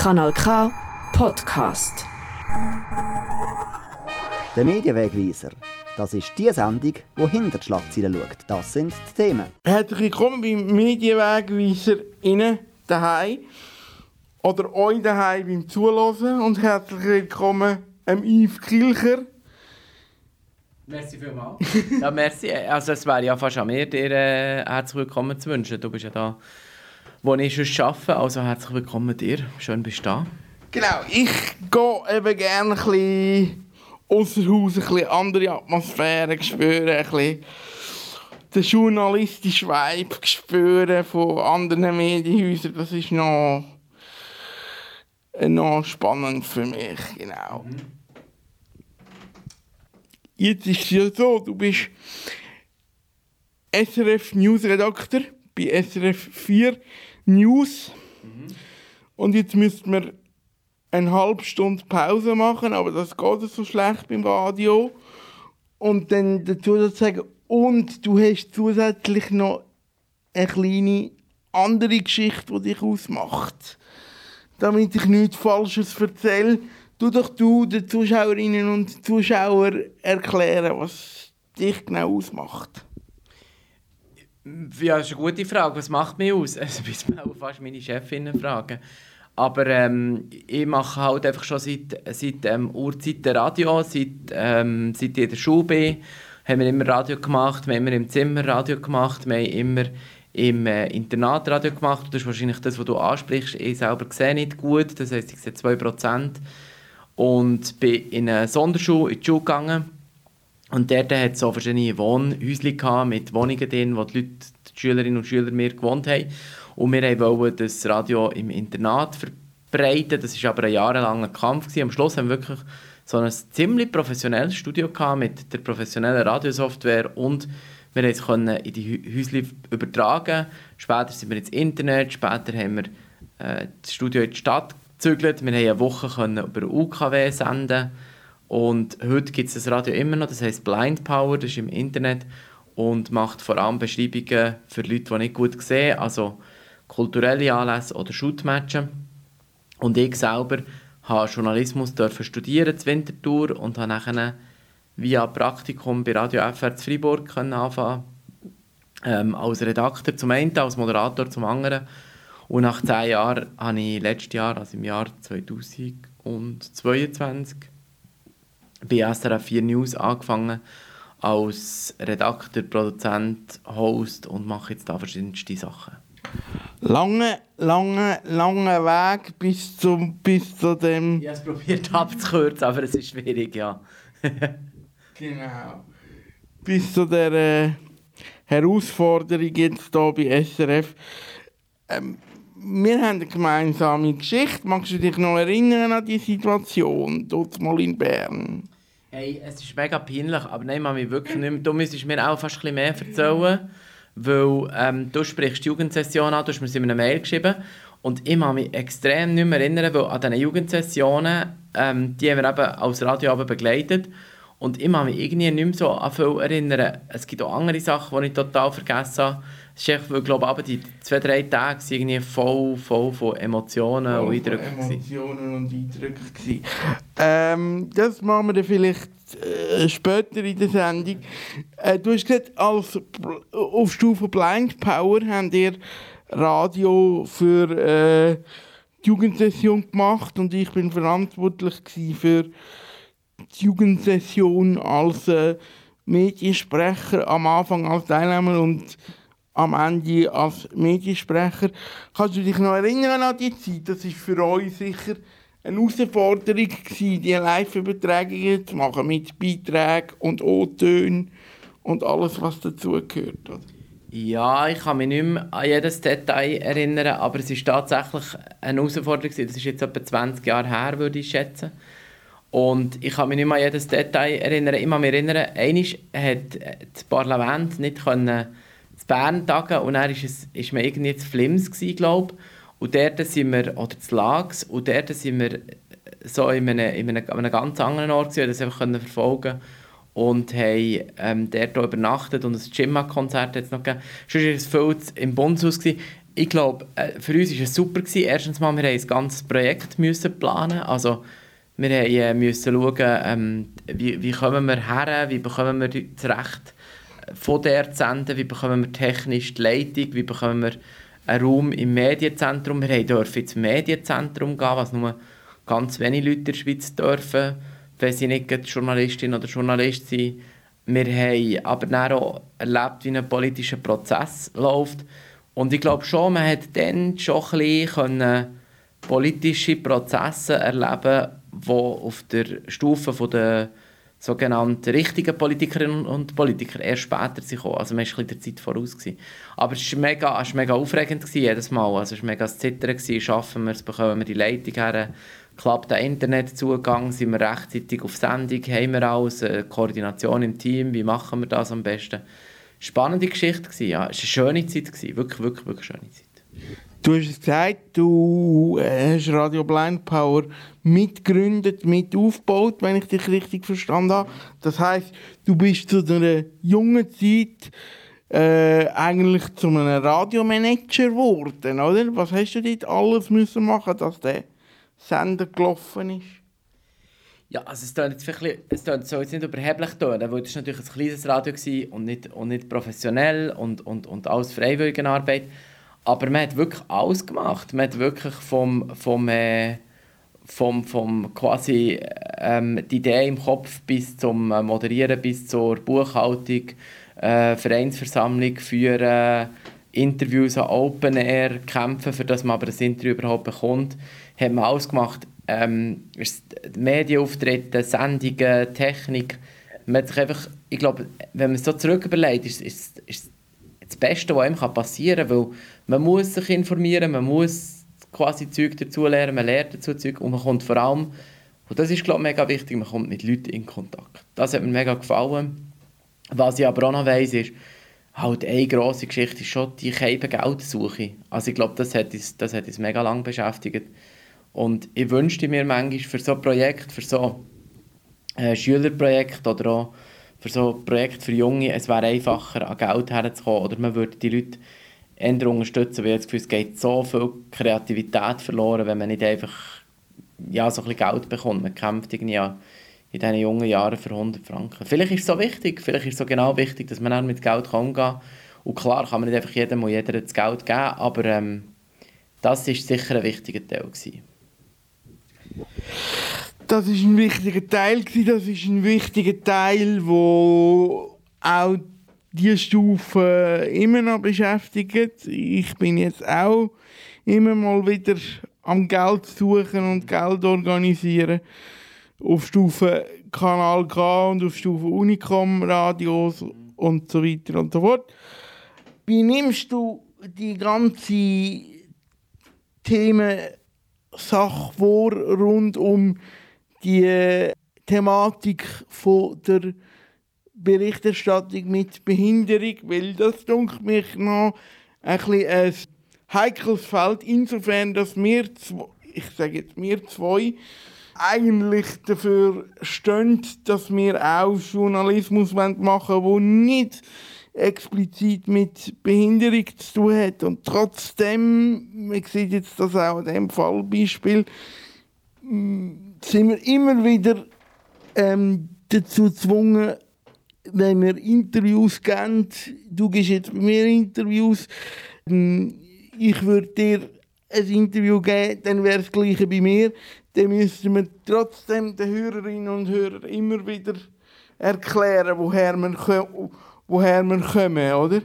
Kanal K Podcast. Der Medienwegweiser. Das ist die Sendung, die hinter die Schlagzeilen schaut. Das sind die Themen. Herzlich willkommen beim Medienwegweiser Ihnen daheim oder euch daheim beim Zuhören und herzlich willkommen am Yves Kilcher. Merci vielmals. ja, merci. Also es wäre ja fast an mir, dir äh, herzlich willkommen zu wünschen. Du bist ja da, wo ich schon arbeite, also herzlich willkommen dir. Schön bist du da. Genau, ich gehe eben gerne ein bisschen außer Haus, ein bisschen andere Atmosphäre spüren, ein bisschen den journalistischen Vibe spüren von anderen Medienhäusern. Das ist noch, noch spannend für mich, genau. Jetzt ist es ja so, du bist SRF News Redakteur bei SRF 4 News. Und jetzt müssten wir eine halbe Stunde Pause machen, aber das geht so schlecht beim Radio. Und dann dazu sagen, und du hast zusätzlich noch eine kleine andere Geschichte, die dich ausmacht. Damit ich nichts Falsches erzähle, tu doch du den Zuschauerinnen und Zuschauern erklären, was dich genau ausmacht. Ja, das ist eine gute Frage. Was macht mich aus? Also wir auch fast meine Chefin fragen. Aber ähm, ich mache halt einfach schon seit, seit ähm, Urzeiten Radio, seit, ähm, seit ich in der Schule bin, haben wir immer Radio gemacht, wir haben immer im Zimmer Radio gemacht, wir haben immer im äh, Internat Radio gemacht. Das ist wahrscheinlich das, was du ansprichst. Ich selber sehe nicht gut, das heisst, ich sehe 2%. Und bin in eine Sonderschule in die Schule gegangen. Und dort hat es so verschiedene Wohnhäuschen mit Wohnungen drin, wo die Leute, die Schülerinnen und Schüler mir gewohnt haben. Und wir wollten das Radio im Internat verbreiten. Das war aber ein jahrelanger Kampf. Gewesen. Am Schluss haben wir wirklich so ein ziemlich professionelles Studio gehabt mit der professionellen Radiosoftware und wir konnten es in die Häuschen übertragen. Später sind wir ins Internet, später haben wir äh, das Studio in die Stadt gezügelt. Wir haben eine Woche können über UKW senden und heute gibt es das Radio immer noch, das heißt Blind Power, das ist im Internet und macht vor allem Beschreibungen für Leute, die nicht gut sehen, also kulturelle Anlässe oder Shootmatches. Und ich selber habe Journalismus studieren zur Wintertour und habe nachher via Praktikum bei Radio FR zu Freiburg anfangen ähm, als Redakteur zum einen, als Moderator zum anderen. Und nach zehn Jahren habe ich letztes Jahr, also im Jahr 2022, bei SRF 4 News angefangen als Redakteur, Produzent, Host und mache jetzt da verschiedenste Sachen. Lange, lange, lange Weg bis, zum, bis zu dem... Ich habe es probiert abzukürzen, aber es ist schwierig, ja. genau. Bis zu der äh, Herausforderung jetzt hier bei SRF. Ähm, wir haben eine gemeinsame Geschichte. Magst du dich noch erinnern an die Situation dort mal in Bern? Hey, es ist mega peinlich, aber nein, man mich wirklich nicht mehr. Du müsstest mir auch fast ein bisschen mehr erzählen, weil ähm, du sprichst die Jugendsession an, du hast mir sie in einer Mail geschrieben und ich kann mich extrem nicht mehr erinnern, weil an diesen Jugendsessionen, ähm, die haben wir eben als Radio begleitet und ich kann mich irgendwie nicht mehr so an viel erinnern. Es gibt auch andere Sachen, die ich total vergessen habe. Es ist echt, weil, ich glaube, die zwei, drei Tage waren irgendwie voll, voll von Emotionen voll und Eindrücken. Emotionen und Eindrücken. Ähm, das machen wir dann vielleicht äh, später in der Sendung. Äh, du hast gesagt, als, auf Stufe Blind Power habt ihr Radio für äh, die Jugendsession gemacht und ich bin verantwortlich für die Jugendsession als äh, Mediensprecher, am Anfang als Teilnehmer und am Ende als Mediensprecher. Kannst du dich noch erinnern an die Zeit? Das war für euch sicher eine Herausforderung, gewesen, die Live-Übertragungen zu machen mit Beiträgen und O-Tönen und alles, was dazugehört. Ja, ich kann mich nicht mehr an jedes Detail erinnern, aber es ist tatsächlich eine Herausforderung. Das ist jetzt etwa 20 Jahre her, würde ich schätzen. Und ich kann mich nicht mehr an jedes Detail erinnern. Ich kann erinnern, einmal hat das Parlament nicht können zu Bern tagen und dann war es, irgendwie zu Flims, glaube Und dort sind wir, oder zu Lags, und dort sind wir so in einem, in einem, einem ganz anderen Ort gewesen, das einfach können verfolgen und haben ähm, dort auch übernachtet und ein Gymma-Konzert hat es noch gegeben. Sonst war es viel im Bundeshaus. Gewesen. ich glaube, äh, für uns war es super. Gewesen. Erstens mal, wir mussten ein ganzes Projekt müssen planen. Also, wir äh, mussten schauen, ähm, wie, wie kommen wir her, wie bekommen wir das Recht von der zu senden, wie bekommen wir technisch die Leitung, wie bekommen wir einen Raum im Medienzentrum. Wir durften ins Medienzentrum gehen, was nur ganz wenige Leute in der Schweiz dürfen, wenn sie nicht Journalistin oder Journalist sind. Wir haben aber dann auch erlebt, wie ein politischer Prozess läuft. Und ich glaube schon, man hat dann schon ein bisschen politische Prozesse erleben die auf der Stufe der sogenannten richtigen Politikerinnen und Politiker erst später sind gekommen. Also man war ein der Zeit voraus. Gewesen. Aber es war mega, es mega aufregend gewesen, jedes Mal. Also es war mega Zittern. Gewesen. Schaffen wir es, bekommen wir die Leitung her, klappt der Internetzugang, sind wir rechtzeitig auf Sendung, haben wir alles, äh, Koordination im Team, wie machen wir das am besten. Spannende Geschichte gewesen, ja. Es war eine schöne Zeit, gewesen. wirklich, wirklich, wirklich schöne Zeit. Du hast es gesagt, du äh, hast Radio Blind Power mitgegründet, mit aufgebaut, wenn ich dich richtig verstanden habe. Das heißt, du bist zu einer jungen Zeit äh, eigentlich zu einem Radiomanager geworden, oder? Was hast du dort alles müssen machen, dass der Sender gelaufen ist? Ja, also es klingt jetzt es klingt, soll jetzt nicht überheblich tönen, weil es natürlich ein kleines Radio war und nicht, und nicht professionell und, und, und alles Freiwilligenarbeit. Arbeit aber man hat wirklich alles gemacht. Man hat wirklich vom, vom, äh, vom, vom quasi ähm, die Idee im Kopf bis zum äh, Moderieren, bis zur Buchhaltung, äh, Vereinsversammlung führen, Interviews an Open Air kämpfen, für das man aber das Interview überhaupt bekommt, hat man alles gemacht. Ähm, Medienauftritte, Sendungen, Technik. Man hat sich einfach, ich glaube, wenn man es so zurück überlegt, ist, ist, ist das Beste, was einem passieren kann, weil man muss sich informieren, man muss quasi Zeug dazu lernen, man lernt dazu Zeug und man kommt vor allem, und das ist glaube ich mega wichtig, man kommt mit Leuten in Kontakt. Das hat mir mega gefallen. Was ich aber auch noch weiss, ist, halt eine grosse Geschichte ist schon die Geldsuche. Also ich glaube, das hat uns, das hat uns mega lange beschäftigt. Und ich wünschte mir manchmal für so Projekt, für so ein Schülerprojekt oder auch für so ein Projekt für Junge, es wäre einfacher, an Geld herzukommen oder man würde die Leute eher unterstützen, weil ich das Gefühl, es geht so viel Kreativität verloren, wenn man nicht einfach ja, so ein bisschen Geld bekommt. Man kämpft irgendwie ja in diesen jungen Jahren für 100 Franken. Vielleicht ist es so wichtig, vielleicht ist es so genau wichtig, dass man auch mit Geld umgehen kann. Und klar kann man nicht einfach jedem und jeder das Geld geben, aber ähm, das war sicher ein wichtiger Teil. Gewesen. Das ist ein wichtiger Teil das ist ein wichtiger Teil, wo auch die Stufe immer noch beschäftigt. Ich bin jetzt auch immer mal wieder am Geld suchen und Geld organisieren. Auf Stufe Kanal K und auf Stufe Unicom Radios und so weiter und so fort. Wie nimmst du die ganze Themen Sache vor rund um die Thematik von der Berichterstattung mit Behinderung, weil das denkt mich noch ein, ein heikles Feld, insofern, dass wir, ich sage jetzt wir zwei, eigentlich dafür stehen, dass wir auch Journalismus machen wollen, der nicht explizit mit Behinderung zu tun hat. Und trotzdem, man sieht jetzt das auch in diesem Fallbeispiel, sind wir immer wieder ähm, dazu gezwungen, wenn wir Interviews geben, du gibst jetzt bei mir Interviews, ähm, ich würde dir ein Interview geben, dann wäre das Gleiche bei mir. Dann müssten wir trotzdem den Hörerinnen und Hörern immer wieder erklären, woher wir, woher wir kommen, oder?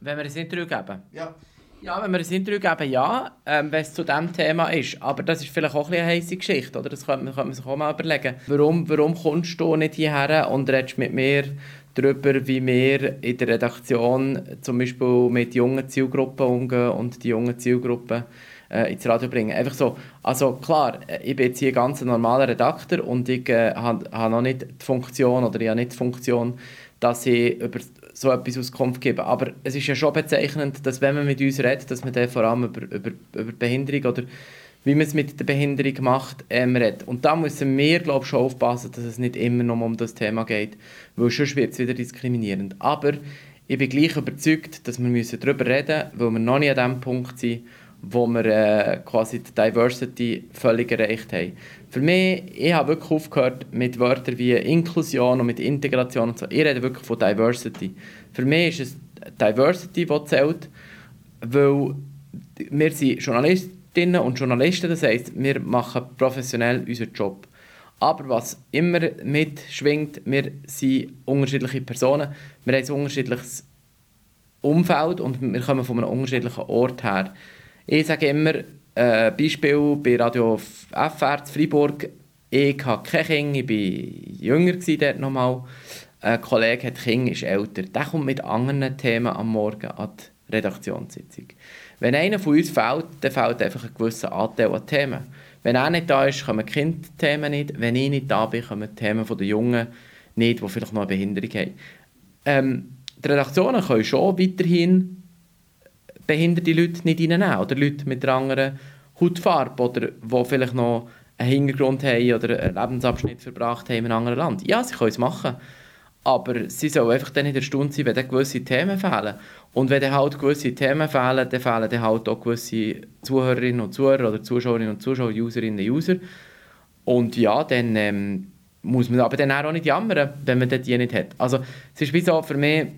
Wenn wir ein Interview geben? Ja. Ja, wenn wir ein Interview geben, ja, ähm, wenn es zu diesem Thema ist. Aber das ist vielleicht auch ein eine heisse Geschichte, oder? Das könnte man, könnte man sich auch mal überlegen. Warum, warum kommst du nicht hierher und redest mit mir darüber, wie wir in der Redaktion zum Beispiel mit jungen Zielgruppen umgehen und die jungen Zielgruppen äh, ins Radio bringen. Einfach so, also klar, ich bin jetzt hier ganz ein normaler Redakteur und ich äh, habe hab noch nicht die Funktion, oder ich habe nicht die Funktion, dass ich über so etwas Auskunft geben. Aber es ist ja schon bezeichnend, dass wenn man mit uns redet, dass man dann vor allem über, über, über Behinderung oder wie man es mit der Behinderung macht, ähm, redet. Und da müssen wir, glaube ich, schon aufpassen, dass es nicht immer nur um das Thema geht, weil sonst wird es wieder diskriminierend. Aber ich bin gleich überzeugt, dass wir darüber reden müssen, weil wir noch nicht an dem Punkt sind, wo wir äh, quasi die Diversity völlig erreicht haben. Für mich, ich habe wirklich aufgehört mit Wörtern wie Inklusion und mit Integration und so. Ich rede wirklich von Diversity. Für mich ist es Diversity, die zählt, weil wir sind Journalistinnen und Journalisten, das heisst, wir machen professionell unseren Job. Aber was immer mitschwingt, wir sind unterschiedliche Personen, wir haben ein unterschiedliches Umfeld und wir kommen von einem unterschiedlichen Ort her. Ich sage immer, äh, Beispiel bei Radio FR zu Freiburg, ich habe keine Kinder, ich war jünger dort nochmal. Ein Kollege hat Kinder, ist älter. Der kommt mit anderen Themen am Morgen an die Redaktionssitzung. Wenn einer von uns fehlt, dann fehlt einfach ein gewisser Anteil an Themen. Wenn er nicht da ist, kommen die Kindthemen nicht. Wenn ich nicht da bin, kommen die Themen der Jungen nicht, die vielleicht noch eine Behinderung haben. Ähm, die Redaktionen können schon weiterhin behinderte Leute nicht reinnehmen oder Leute mit einer anderen Hautfarbe oder die vielleicht noch einen Hintergrund haben oder einen Lebensabschnitt verbracht haben in einem anderen Land. Ja, sie können es machen, aber sie sollen einfach dann in der Stunde sein, wenn gewisse Themen fehlen. Und wenn halt gewisse Themen fehlen, dann fehlen dann halt auch gewisse Zuhörerinnen und Zuhörer oder Zuschauerinnen und Zuschauer, Userinnen und User. Und ja, dann ähm, muss man aber dann auch nicht jammern, wenn man die nicht hat. Also es ist wie so für mich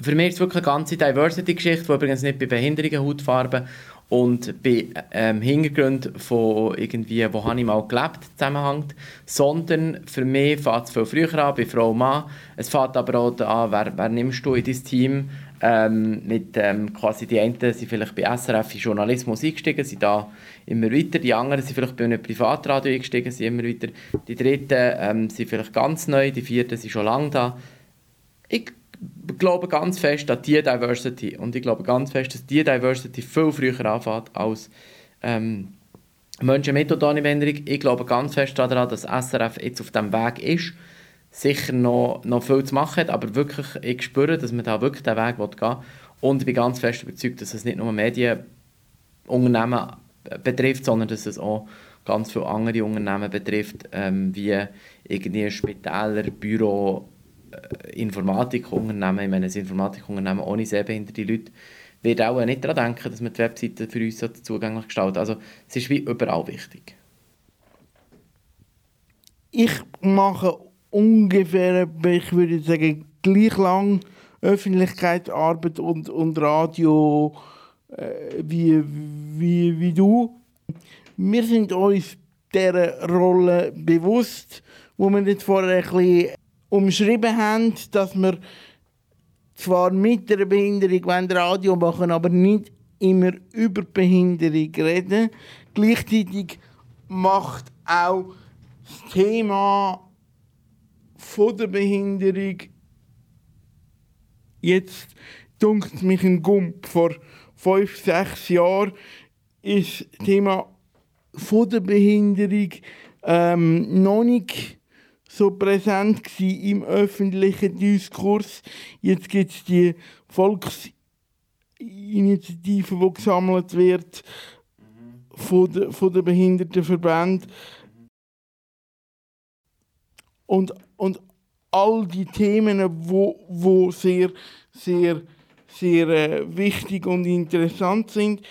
für mich ist es wirklich eine ganze Diversity-Geschichte, die übrigens nicht bei Behinderungen, Hautfarben und bei ähm, Hintergründen von irgendwie, wo habe ich mal gelebt, zusammenhängt, sondern für mich fängt es viel früher an, bei Frau und Mann. Es fängt aber auch an, wer, wer nimmst du in dein Team? Ähm, mit ähm, quasi die einen sind vielleicht bei SRF in Journalismus eingestiegen, sind da immer weiter, die anderen sind vielleicht bei einem Privatradio eingestiegen, sind immer weiter, die dritten ähm, sind vielleicht ganz neu, die vierten sind schon lange da. Ich glaube ganz fest an die Diversity und ich glaube ganz fest, dass die Diversity viel früher anfängt als ähm, Menschen mit Behinderung. Ich glaube ganz fest daran, dass SRF jetzt auf dem Weg ist, sicher noch, noch viel zu machen hat, aber wirklich, ich spüre, dass man da wirklich den Weg gehen will. Und ich bin ganz fest überzeugt, dass es nicht nur Medienunternehmen betrifft, sondern dass es auch ganz viele andere Unternehmen betrifft, ähm, wie irgendwie Spitäler, Büro, Informatikunternehmen, ich meine, ein Informatikunternehmen ohne sehbehinderte Leute, wird auch nicht daran denken, dass man die Webseite für uns so zugänglich gestaltet. Also es ist wie überall wichtig. Ich mache ungefähr, ich würde sagen, gleich lang Öffentlichkeitsarbeit und, und Radio äh, wie, wie, wie du. Wir sind uns dieser Rolle bewusst, wo wir jetzt vorher ein bisschen umschrieben haben, dass wir zwar mit der Behinderung Radio machen aber nicht immer über Behinderung reden. Gleichzeitig macht auch das Thema von der Behinderung jetzt dunkt mich ein Gump. Vor fünf, sechs Jahren ist das Thema von der Behinderung ähm, noch nicht so präsent im öffentlichen Diskurs. Jetzt gibt es die Volksinitiative, die gesammelt wird von den Behindertenverbänden. Und, und all die Themen, wo, wo sehr, sehr, sehr äh, wichtig und interessant sind.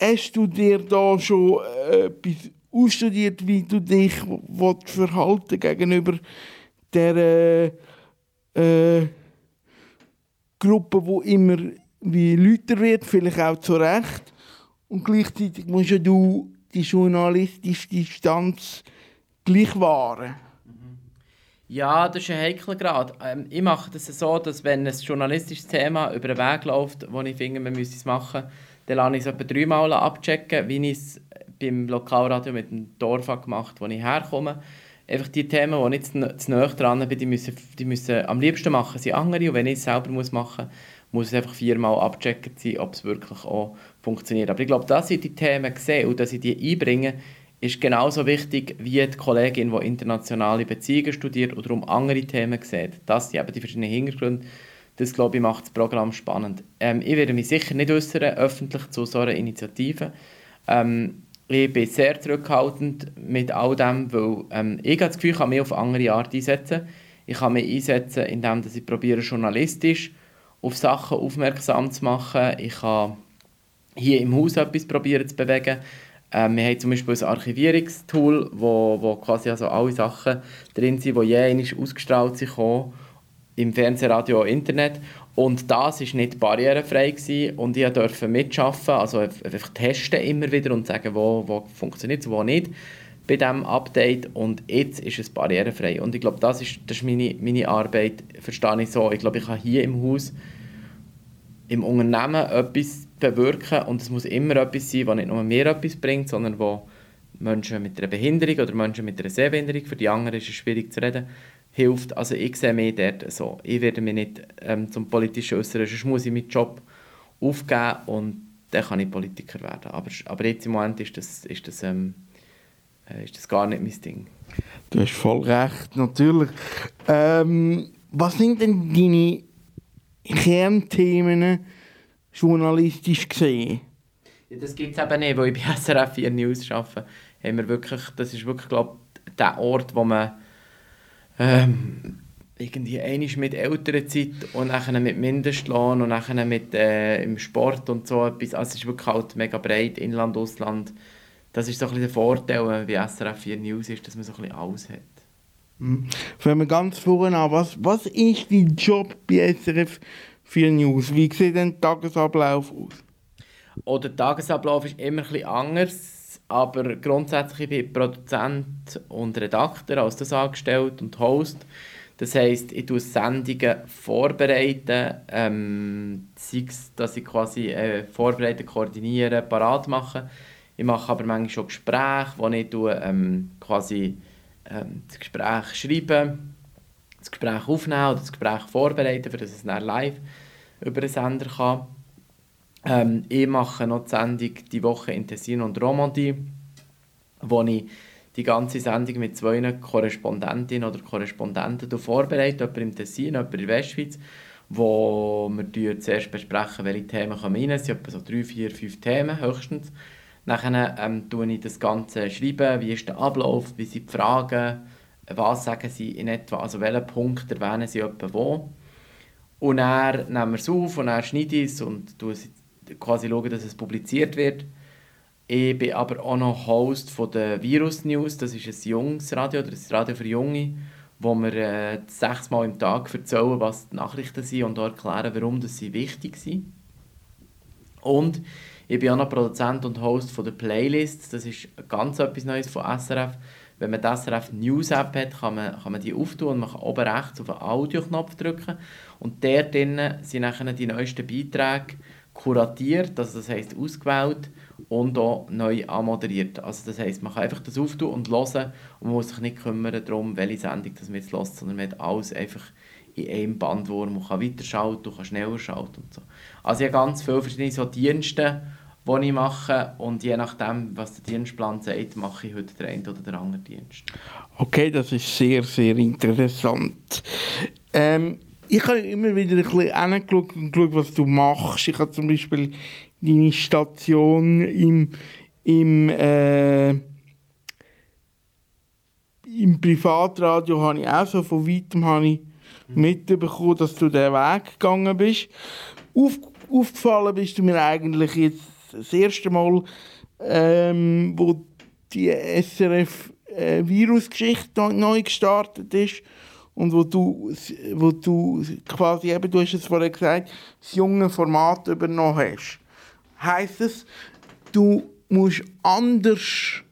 Hast du dir da schon äh, etwas ausstudiert, wie du dich verhalten gegenüber der äh, äh, Gruppe, wo immer wie lauter wird, vielleicht auch zu Recht. Und gleichzeitig musst ja du die journalistische Distanz gleich wahren. Ja, das ist ein heikler Grad. Ähm, ich mache das so, dass wenn ein journalistisches Thema über den Weg läuft, wo ich finde, man müsse es machen, dann lasse ich es etwa dreimal abchecken, wie ich es beim Lokalradio mit dem Dorf gemacht, wo ich herkomme. Einfach die Themen, wo ich nicht zu, nahe dran bin, die müssen, die müssen am liebsten machen sie andere. Und wenn ich es selber muss machen muss, muss es einfach viermal abchecken sein, ob es wirklich auch funktioniert. Aber ich glaube, dass ich die Themen sehe und dass ich die einbringe, ist genauso wichtig wie die Kollegin, die internationale Beziehungen studiert oder um andere Themen sieht. Das sind eben die verschiedenen Hintergründe. Das, glaube ich, macht das Programm spannend. Ähm, ich werde mich sicher nicht äußern, öffentlich zu so einer Initiative. Ähm, ich bin sehr zurückhaltend mit all dem, weil ähm, ich das Gefühl, ich kann mich auf andere Art einsetzen. Ich kann mich einsetzen, indem ich probiere, journalistisch auf Sachen aufmerksam zu machen. Ich kann hier im Haus etwas probieren zu bewegen. Ähm, wir haben zum Beispiel ein Archivierungstool, wo, wo quasi also alle Sachen drin sind, die je ausgestrahlt sind, im Fernsehen, Radio, Internet. Und das war nicht barrierefrei gewesen. und ich durfte mitarbeiten, also einfach testen immer wieder und sagen, wo, wo funktioniert es, wo nicht bei diesem Update und jetzt ist es barrierefrei. Und ich glaube, das ist, das ist meine, meine Arbeit, verstehe ich so. Ich glaube, ich kann hier im Haus, im Unternehmen etwas bewirken und es muss immer etwas sein, was nicht nur mir etwas bringt, sondern wo Menschen mit einer Behinderung oder Menschen mit einer Sehbehinderung, für die anderen ist es schwierig zu reden, hilft. Also ich sehe mich dort so. Ich werde mich nicht ähm, zum Politischen äußern, sonst muss ich meinen Job aufgeben und dann kann ich Politiker werden. Aber, aber jetzt im Moment ist das, ist das, ähm, äh, ist das gar nicht mein Ding. Du hast voll recht, natürlich. Ähm, was sind denn deine Kernthemen journalistisch gesehen? Ja, das gibt es eben nicht, weil ich bei SRF 4 News arbeite. Haben wir wirklich, das ist wirklich, glaube der Ort, wo man ähm, irgendwie einmal mit Elternzeit und dann mit Mindestlohn und dann mit äh, im Sport und so etwas. Also es ist wirklich halt mega breit, Inland, Ausland. Das ist so ein bisschen der Vorteil, wenn man bei SRF 4 News ist, dass man so ein bisschen alles hat. Mhm. Fangen wir ganz vorne an. Was, was ist dein Job bei SRF 4 News? Wie sieht denn der Tagesablauf aus? Oder der Tagesablauf ist immer ein bisschen anders aber grundsätzlich bin ich Produzent und Redakteur, als das angestellt und Host. Das heisst, ich tue Sendungen vorbereiten, ähm, sei es, dass ich quasi äh, vorbereiten, koordinieren, parat mache. Ich mache aber manchmal schon Gespräche, wo ich tue, ähm, quasi ähm, das Gespräch schreibe, das Gespräch aufnehmen oder das Gespräch vorbereiten, damit es dann live über den Sender kann. Ähm, ich mache noch die Sendung «Die Woche in Tessin und Romandie», wo ich die ganze Sendung mit zwei Korrespondentinnen oder Korrespondenten vorbereite, jemand im Tessin, jemand in der Westschweiz, wo wir zuerst besprechen, welche Themen kommen rein. Es sind etwa so drei, vier, fünf Themen höchstens. Dann ähm, schreibe ich das Ganze, schreiben, wie ist der Ablauf, wie sind die Fragen, was sagen sie in etwa, also welchen Punkt erwähnen sie etwa wo. Und dann nehmen wir es auf und dann schneide ich es und tue es quasi schauen, dass es publiziert wird. Ich bin aber auch noch Host von der Virus News, das ist ein junges Radio, oder ein Radio für Junge, wo wir äh, sechsmal im Tag erzählen, was die Nachrichten sind und erklären, warum das sie wichtig sind. Und ich bin auch noch Produzent und Host von der Playlist, das ist ganz etwas Neues von SRF. Wenn man die SRF News App hat, kann man, kann man die auftun und man kann oben rechts auf den Audioknopf drücken und dort drinnen sind dann die neuesten Beiträge kuratiert, also das heisst ausgewählt und auch neu anmoderiert. Also das heisst, man kann einfach das auftun und hören und man muss sich nicht kümmern darum, welche Sendung das man jetzt hört, sondern man hat alles einfach in einem Band, wo man kann weiterschalten kann, schneller schalten und so. Also ich habe ganz viele verschiedene so Dienste, die ich mache und je nachdem, was der Dienstplan sagt, mache ich heute den einen oder den anderen Dienst. Okay, das ist sehr, sehr interessant. Ähm, ich habe immer wieder ein bisschen angeschaut und geschaut, was du machst. Ich habe zum Beispiel deine Station im, im, äh, im Privatradio habe ich auch so von weitem habe ich mitbekommen, dass du den Weg gegangen bist. Auf, aufgefallen bist du mir eigentlich jetzt das erste Mal, ähm, wo die SRF-Virusgeschichte äh, neu gestartet ist und wo du, wo du quasi eben, du hast es vorher gesagt, das junge Format übernommen hast. Heißt es, du musst anders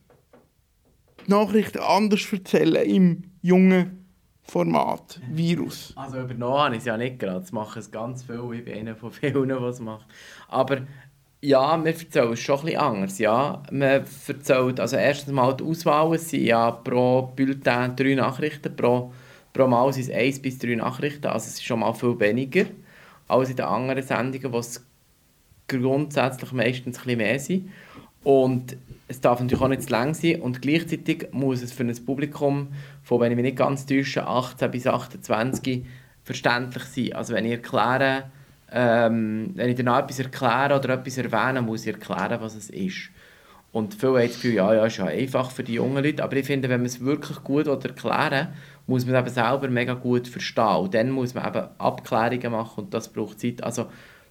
Nachrichten anders erzählen im jungen Format, Virus. Also übernommen habe ich es ja nicht gerade, das machen es ganz viele, ich bin einer von vielen, die es macht. Aber ja, wir erzählen es schon ein bisschen anders, ja. Man erzählt, also erstens mal die Auswahl, es sind ja pro Bulletin drei Nachrichten, pro Pro Mal sind es 1 bis 3 Nachrichten, also es ist schon mal viel weniger als in den anderen Sendungen, wo es grundsätzlich meistens ein mehr sind. Und es darf natürlich auch nicht zu lang sein und gleichzeitig muss es für ein Publikum von, wenn ich mich nicht ganz täusche, 18 bis 28 verständlich sein. Also wenn ich erkläre, ähm, wenn ich dann etwas erkläre oder etwas erwähne, muss ich erklären, was es ist. Und viele haben das Gefühl, ja, ja, ist ja einfach für die jungen Leute, aber ich finde, wenn man es wirklich gut erklären will, muss man eben selber mega gut verstehen. Und dann muss man eben Abklärungen machen und das braucht Zeit. Also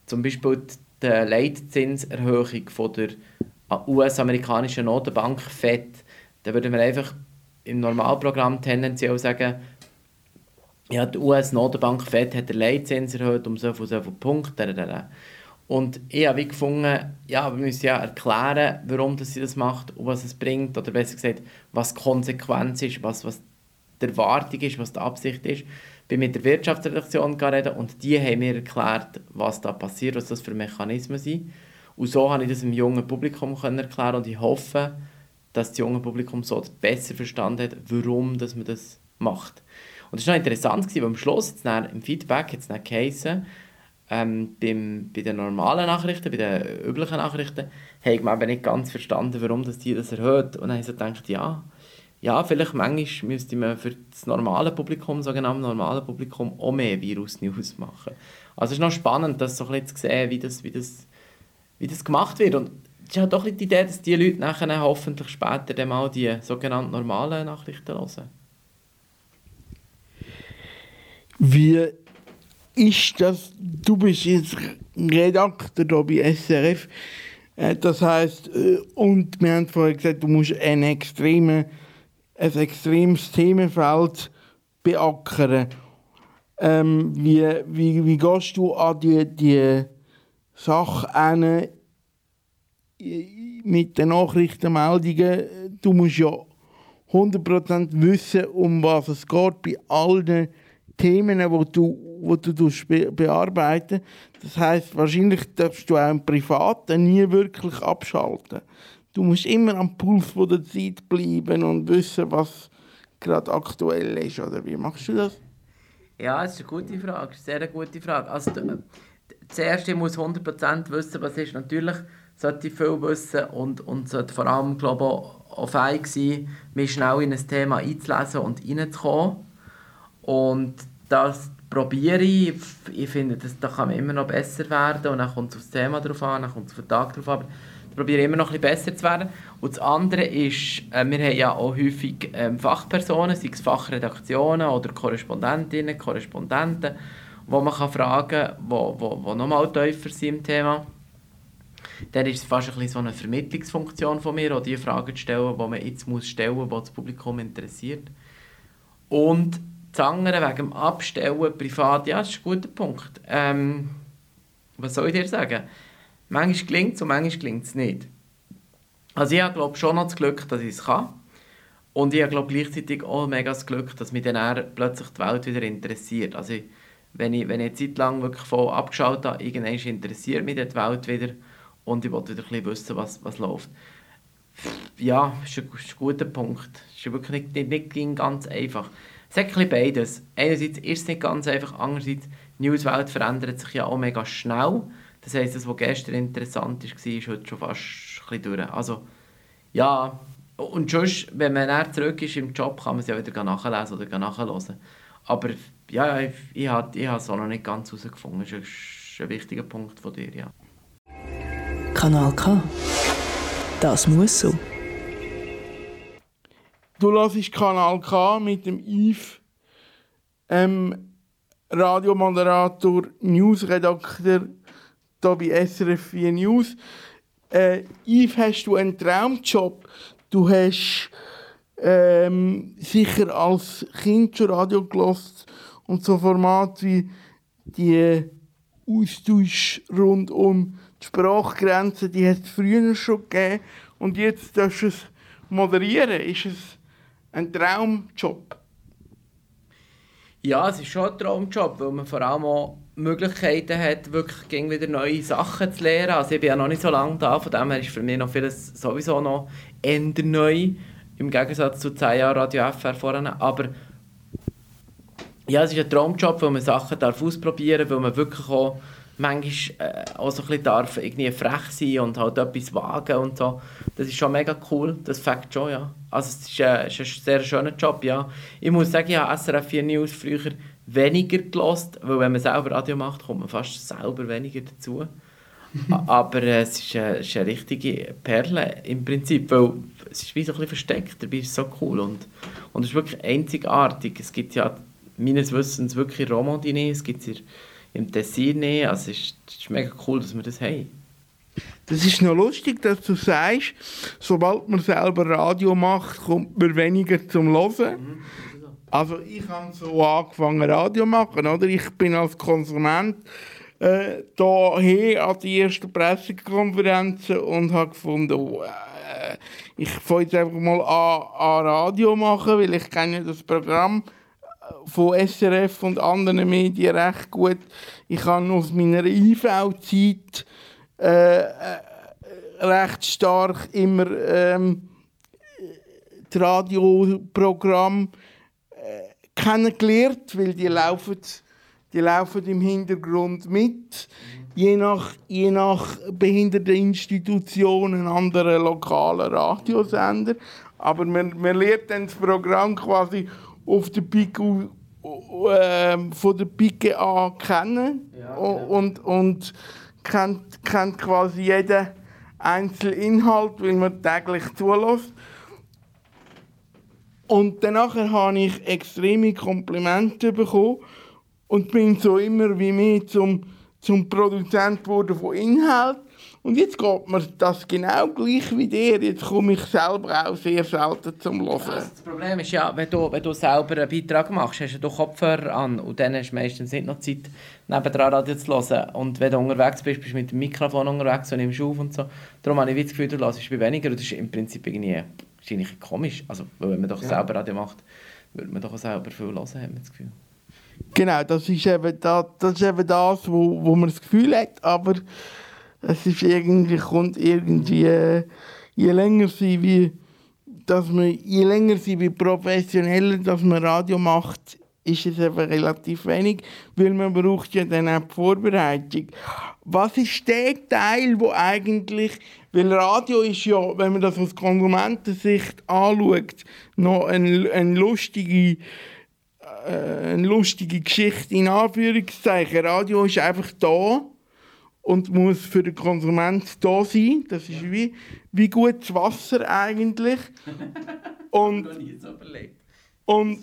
zum Beispiel die Leitzinserhöhung von der US-amerikanischen Notenbank FED, da würde man einfach im Normalprogramm tendenziell sagen, ja, die US-Notenbank FED hat den Leitzins erhöht um so viel, so viel Punkte. Und ich habe gefunden, ja, wir müssen ja erklären, warum sie das macht und was es bringt, oder besser gesagt, was die Konsequenz ist, was, was die Erwartung ist, was die Absicht ist. Ich bin mit der Wirtschaftsredaktion geredet und die haben mir erklärt, was da passiert, was das für Mechanismen sind. Und so habe ich das dem jungen Publikum erklären und ich hoffe, dass das junge Publikum so besser verstanden hat, warum dass man das macht. Und das war noch interessant, weil am Schluss, jetzt dann, im Feedback, hat dann geheißen, ähm, beim, bei den normalen Nachrichten, bei den üblichen Nachrichten, habe man eben nicht ganz verstanden, warum das die das erhöht. Und dann habe ich so gedacht, ja, ja, vielleicht manchmal müsste man für das normale Publikum, sogenannte normale Publikum, auch mehr Virus-News machen. Also es ist noch spannend, das so ein bisschen zu sehen, wie das, wie das, wie das gemacht wird. Und es ist halt doch die Idee, dass die Leute nachher hoffentlich später dann mal die sogenannten normalen Nachrichten hören. Wie ist das, du bist jetzt Redakteur bei SRF, äh, das heißt äh, und wir haben vorher gesagt, du musst ein, extreme, ein extremes Themenfeld beackern. Ähm, wie, wie, wie gehst du an die, die Sache an mit den Nachrichtenmeldungen? Du musst ja 100% wissen, um was es geht bei allen Themen, die du, wo du be bearbeiten Das heißt, wahrscheinlich darfst du auch im Privaten nie wirklich abschalten. Du musst immer am Puls der Zeit bleiben und wissen, was gerade aktuell ist. Oder wie machst du das? Ja, das ist eine gute Frage, eine sehr gute Frage. Also, du, zuerst muss 100% wissen, was ist. Natürlich sollte ich viel wissen und, und sollte vor allem glaube ich, auch, fähig sein, mich schnell in ein Thema einzulesen und reinzukommen. Und das probiere ich. Ich finde, das, da kann immer noch besser werden. Und dann kommt es auf das Thema drauf an, dann kommt es auf den Tag drauf an. Aber probiere immer noch ein bisschen besser zu werden. Und das andere ist, äh, wir haben ja auch häufig ähm, Fachpersonen, sei es Fachredaktionen oder Korrespondentinnen, Korrespondenten, wo man kann fragen kann, wo, wo, wo nochmal tiefer sind im Thema. Dann ist es fast ein bisschen so eine Vermittlungsfunktion von mir, auch die Fragen zu stellen, die man jetzt muss stellen muss, die das Publikum interessiert. Und das andere wegen dem Abstellen privat, ja, das ist ein guter Punkt. Ähm, was soll ich dir sagen? Manchmal gelingt es und manchmal gelingt es nicht. Also ich habe schon noch das Glück, dass ich es kann. Und ich habe gleichzeitig auch mega das Glück, dass mich dann plötzlich die Welt wieder interessiert. Also wenn ich, wenn ich eine Zeit lang wirklich voll abgeschaut habe, irgendwann interessiert mich die Welt wieder und ich wollte wieder ein bisschen wissen, was, was läuft. Ja, das ist ein, ist ein guter Punkt. Das ist wirklich nicht, nicht, nicht ganz einfach. Es hat ein beides. Einerseits ist es nicht ganz einfach, andererseits die Newswelt verändert sich ja auch mega schnell. Das heisst, das, was gestern interessant war, ist heute schon fast ein bisschen durch. Also, ja, und sonst, wenn man dann zurück ist im Job, kann man es ja wieder nachlesen oder nachhören. Aber ja, ich, ich habe ich es auch noch nicht ganz herausgefunden. Das ist ein wichtiger Punkt von dir, ja. Kanal K. Das muss so. Du hörst Kanal K mit dem Yves, ähm, Radiomoderator, Newsredakteur hier bei SRF 4 News. Äh, Yves, hast du einen Traumjob? Du hast ähm, sicher als Kind schon Radio gelost und so Formate wie die Austausch rund um die Sprachgrenzen, die hat es früher schon gegeben und jetzt darfst du es moderieren. Ist es ein Traumjob? Ja, es ist schon ein Traumjob, weil man vor allem auch Möglichkeiten hat, wirklich wieder neue Sachen zu lernen. Also ich bin ja noch nicht so lange da, von dem her ist für mich noch vieles sowieso noch eher neu, im Gegensatz zu 10 Jahren Radio FR vorhin. Aber ja, es ist ein Traumjob, weil man Sachen darf ausprobieren darf, weil man wirklich auch manchmal äh, auch so ein bisschen darf irgendwie frech sein und halt etwas wagen und so. Das ist schon mega cool, das fängt schon, ja. Also es ist, äh, ist ein sehr schöner Job, ja. Ich muss sagen, ich habe SRF 4 News früher weniger gelost, weil wenn man selber Radio macht, kommt man fast selber weniger dazu. Aber äh, es ist, äh, ist eine richtige Perle im Prinzip, weil es ist wie so ein bisschen versteckt, dabei ist es so cool und, und es ist wirklich einzigartig. Es gibt ja meines Wissens wirklich Romandie, es gibt es im Tessin, also es ist, es ist mega cool, dass wir das haben. Das ist noch lustig, dass du sagst, sobald man selber Radio macht, kommt man weniger zum Hören. Also ich habe so angefangen Radio machen, oder? Ich bin als Konsument äh, hier an die ersten Pressekonferenzen und habe gefunden, oh, äh, ich fange jetzt einfach mal an, an Radio machen, weil ich kenne das Programm von SRF und anderen Medien recht gut. Ich habe aus meiner IV-Zeit äh, äh, recht stark immer ähm, das Radioprogramm äh, kennengelernt, weil die laufen, die laufen im Hintergrund mit. Je nach, je nach Behinderteninstitution einen anderen lokalen Radiosender. Aber man, man lernt dann das Programm quasi auf der Pike, äh, von der Pike an kennen. Ja, und, und kennt, kennt quasi jeden einzelnen Inhalt, weil man täglich zulässt. Und danach habe ich extreme Komplimente bekommen und bin so immer wie mehr zum, zum Produzent geworden von Inhalt. Und jetzt geht mir das genau gleich wie dir. Jetzt komme ich selber auch sehr selten zum Hören. Also das Problem ist ja, wenn du, wenn du selber einen Beitrag machst, hast du Kopfhörer an und dann hast du meistens nicht noch Zeit, nebendran Radio zu hören. Und wenn du unterwegs bist, bist du mit dem Mikrofon unterwegs und nimmst auf und so. Darum habe ich das Gefühl, du hörst weniger. Und das ist im Prinzip irgendwie ist eigentlich komisch. Also, wenn man doch ja. selber Radio macht, würde man doch auch selber viel hören, hat man das Gefühl. Genau, das ist eben das, das, ist eben das wo, wo man das Gefühl hat, aber es ist irgendwie, kommt irgendwie, äh, je länger sie wie, dass man, je länger sie wie professioneller, dass man Radio macht, ist es eben relativ wenig, weil man braucht ja dann auch die Vorbereitung. Was ist der Teil, wo eigentlich, weil Radio ist ja, wenn man das aus Konsumentensicht anschaut, noch eine, eine lustige äh, eine lustige Geschichte in Anführungszeichen. Radio ist einfach da und muss für den Konsument da sein. Das ist ja. wie, wie gutes Wasser eigentlich. und, und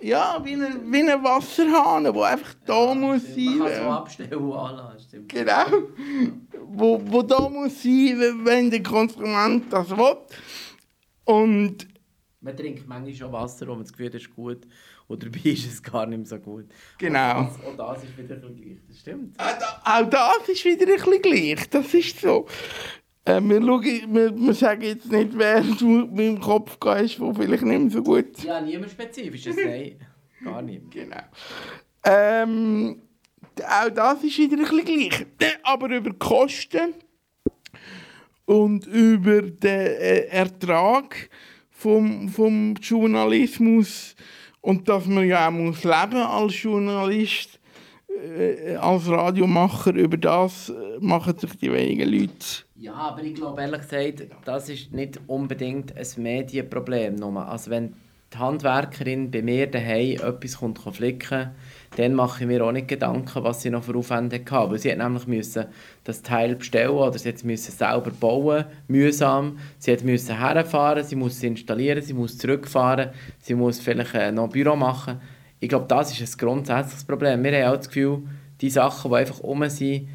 ja, wie ein, wie ein Wasserhahn, der einfach da ja, muss sein. Man kann so abstellen anlassen. Genau. Wo, wo da muss sein, wenn der Konsument das will. Und man trinkt manchmal schon Wasser, wo man das Gefühl hat, das ist gut. Und dabei ist es gar nicht mehr so gut. Genau. Und das, auch das ist wieder ein bisschen gleich, das stimmt. Auch das ist wieder ein bisschen gleich, das ist so. Äh, wir, schauen, wir, wir sagen jetzt nicht, wer du mit meinem Kopf gehst, wo vielleicht nicht mehr so gut Ja, niemand spezifisches, nein. Gar nicht. Genau. Ähm, auch das ist wieder ein bisschen gleich. Aber über die Kosten und über den äh, Ertrag vom, vom Journalismus und dass man ja auch muss leben als Journalist, äh, als Radiomacher, über das äh, machen sich die wenigen Leute. Ja, aber ich glaube ehrlich gesagt, das ist nicht unbedingt ein Medienproblem. Nur. Also wenn die Handwerkerin bei mir daheim etwas kommt flicken dann mache ich mir auch nicht Gedanken, was sie noch für Aufwände hatte. Weil sie hat nämlich müssen das Teil bestellen oder sie musste selber bauen, mühsam. Sie musste herfahren, sie muss es installieren, sie muss zurückfahren, sie muss vielleicht äh, noch ein Büro machen. Ich glaube, das ist ein grundsätzliches Problem. Wir haben auch das Gefühl, die Sachen, die einfach um sind,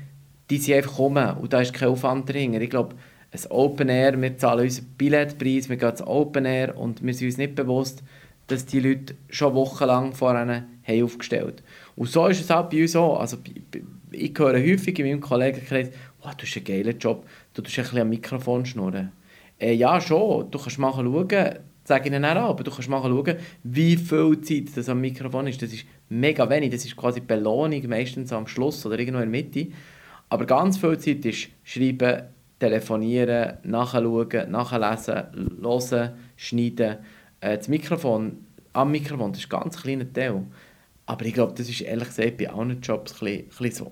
die sind einfach um und da ist kein Aufwand dahinter. Ich glaube, ein Open Air, wir zahlen unseren Billetpreis, wir gehen ins Open Air und wir sind uns nicht bewusst, dass die Leute schon wochenlang vorher haben aufgestellt Und so ist es auch bei uns auch. Also, ich höre häufig in meinem Kollegenkreis, oh, du hast einen geilen Job, du tust ein bisschen am Mikrofon schnurren. Äh, ja, schon, du kannst mal schauen, sage ich ihnen auch, aber du kannst mal schauen, wie viel Zeit das am Mikrofon ist. Das ist mega wenig, das ist quasi Belohnung, meistens am Schluss oder irgendwo in der Mitte. Aber ganz viel Zeit ist schreiben, telefonieren, nachschauen, nachlesen, hören, schneiden. Äh, das Mikrofon, am Mikrofon, das ist ein ganz kleiner Teil. Aber ich glaube, das ist ehrlich gesagt bei allen Jobs ein bisschen, ein bisschen so.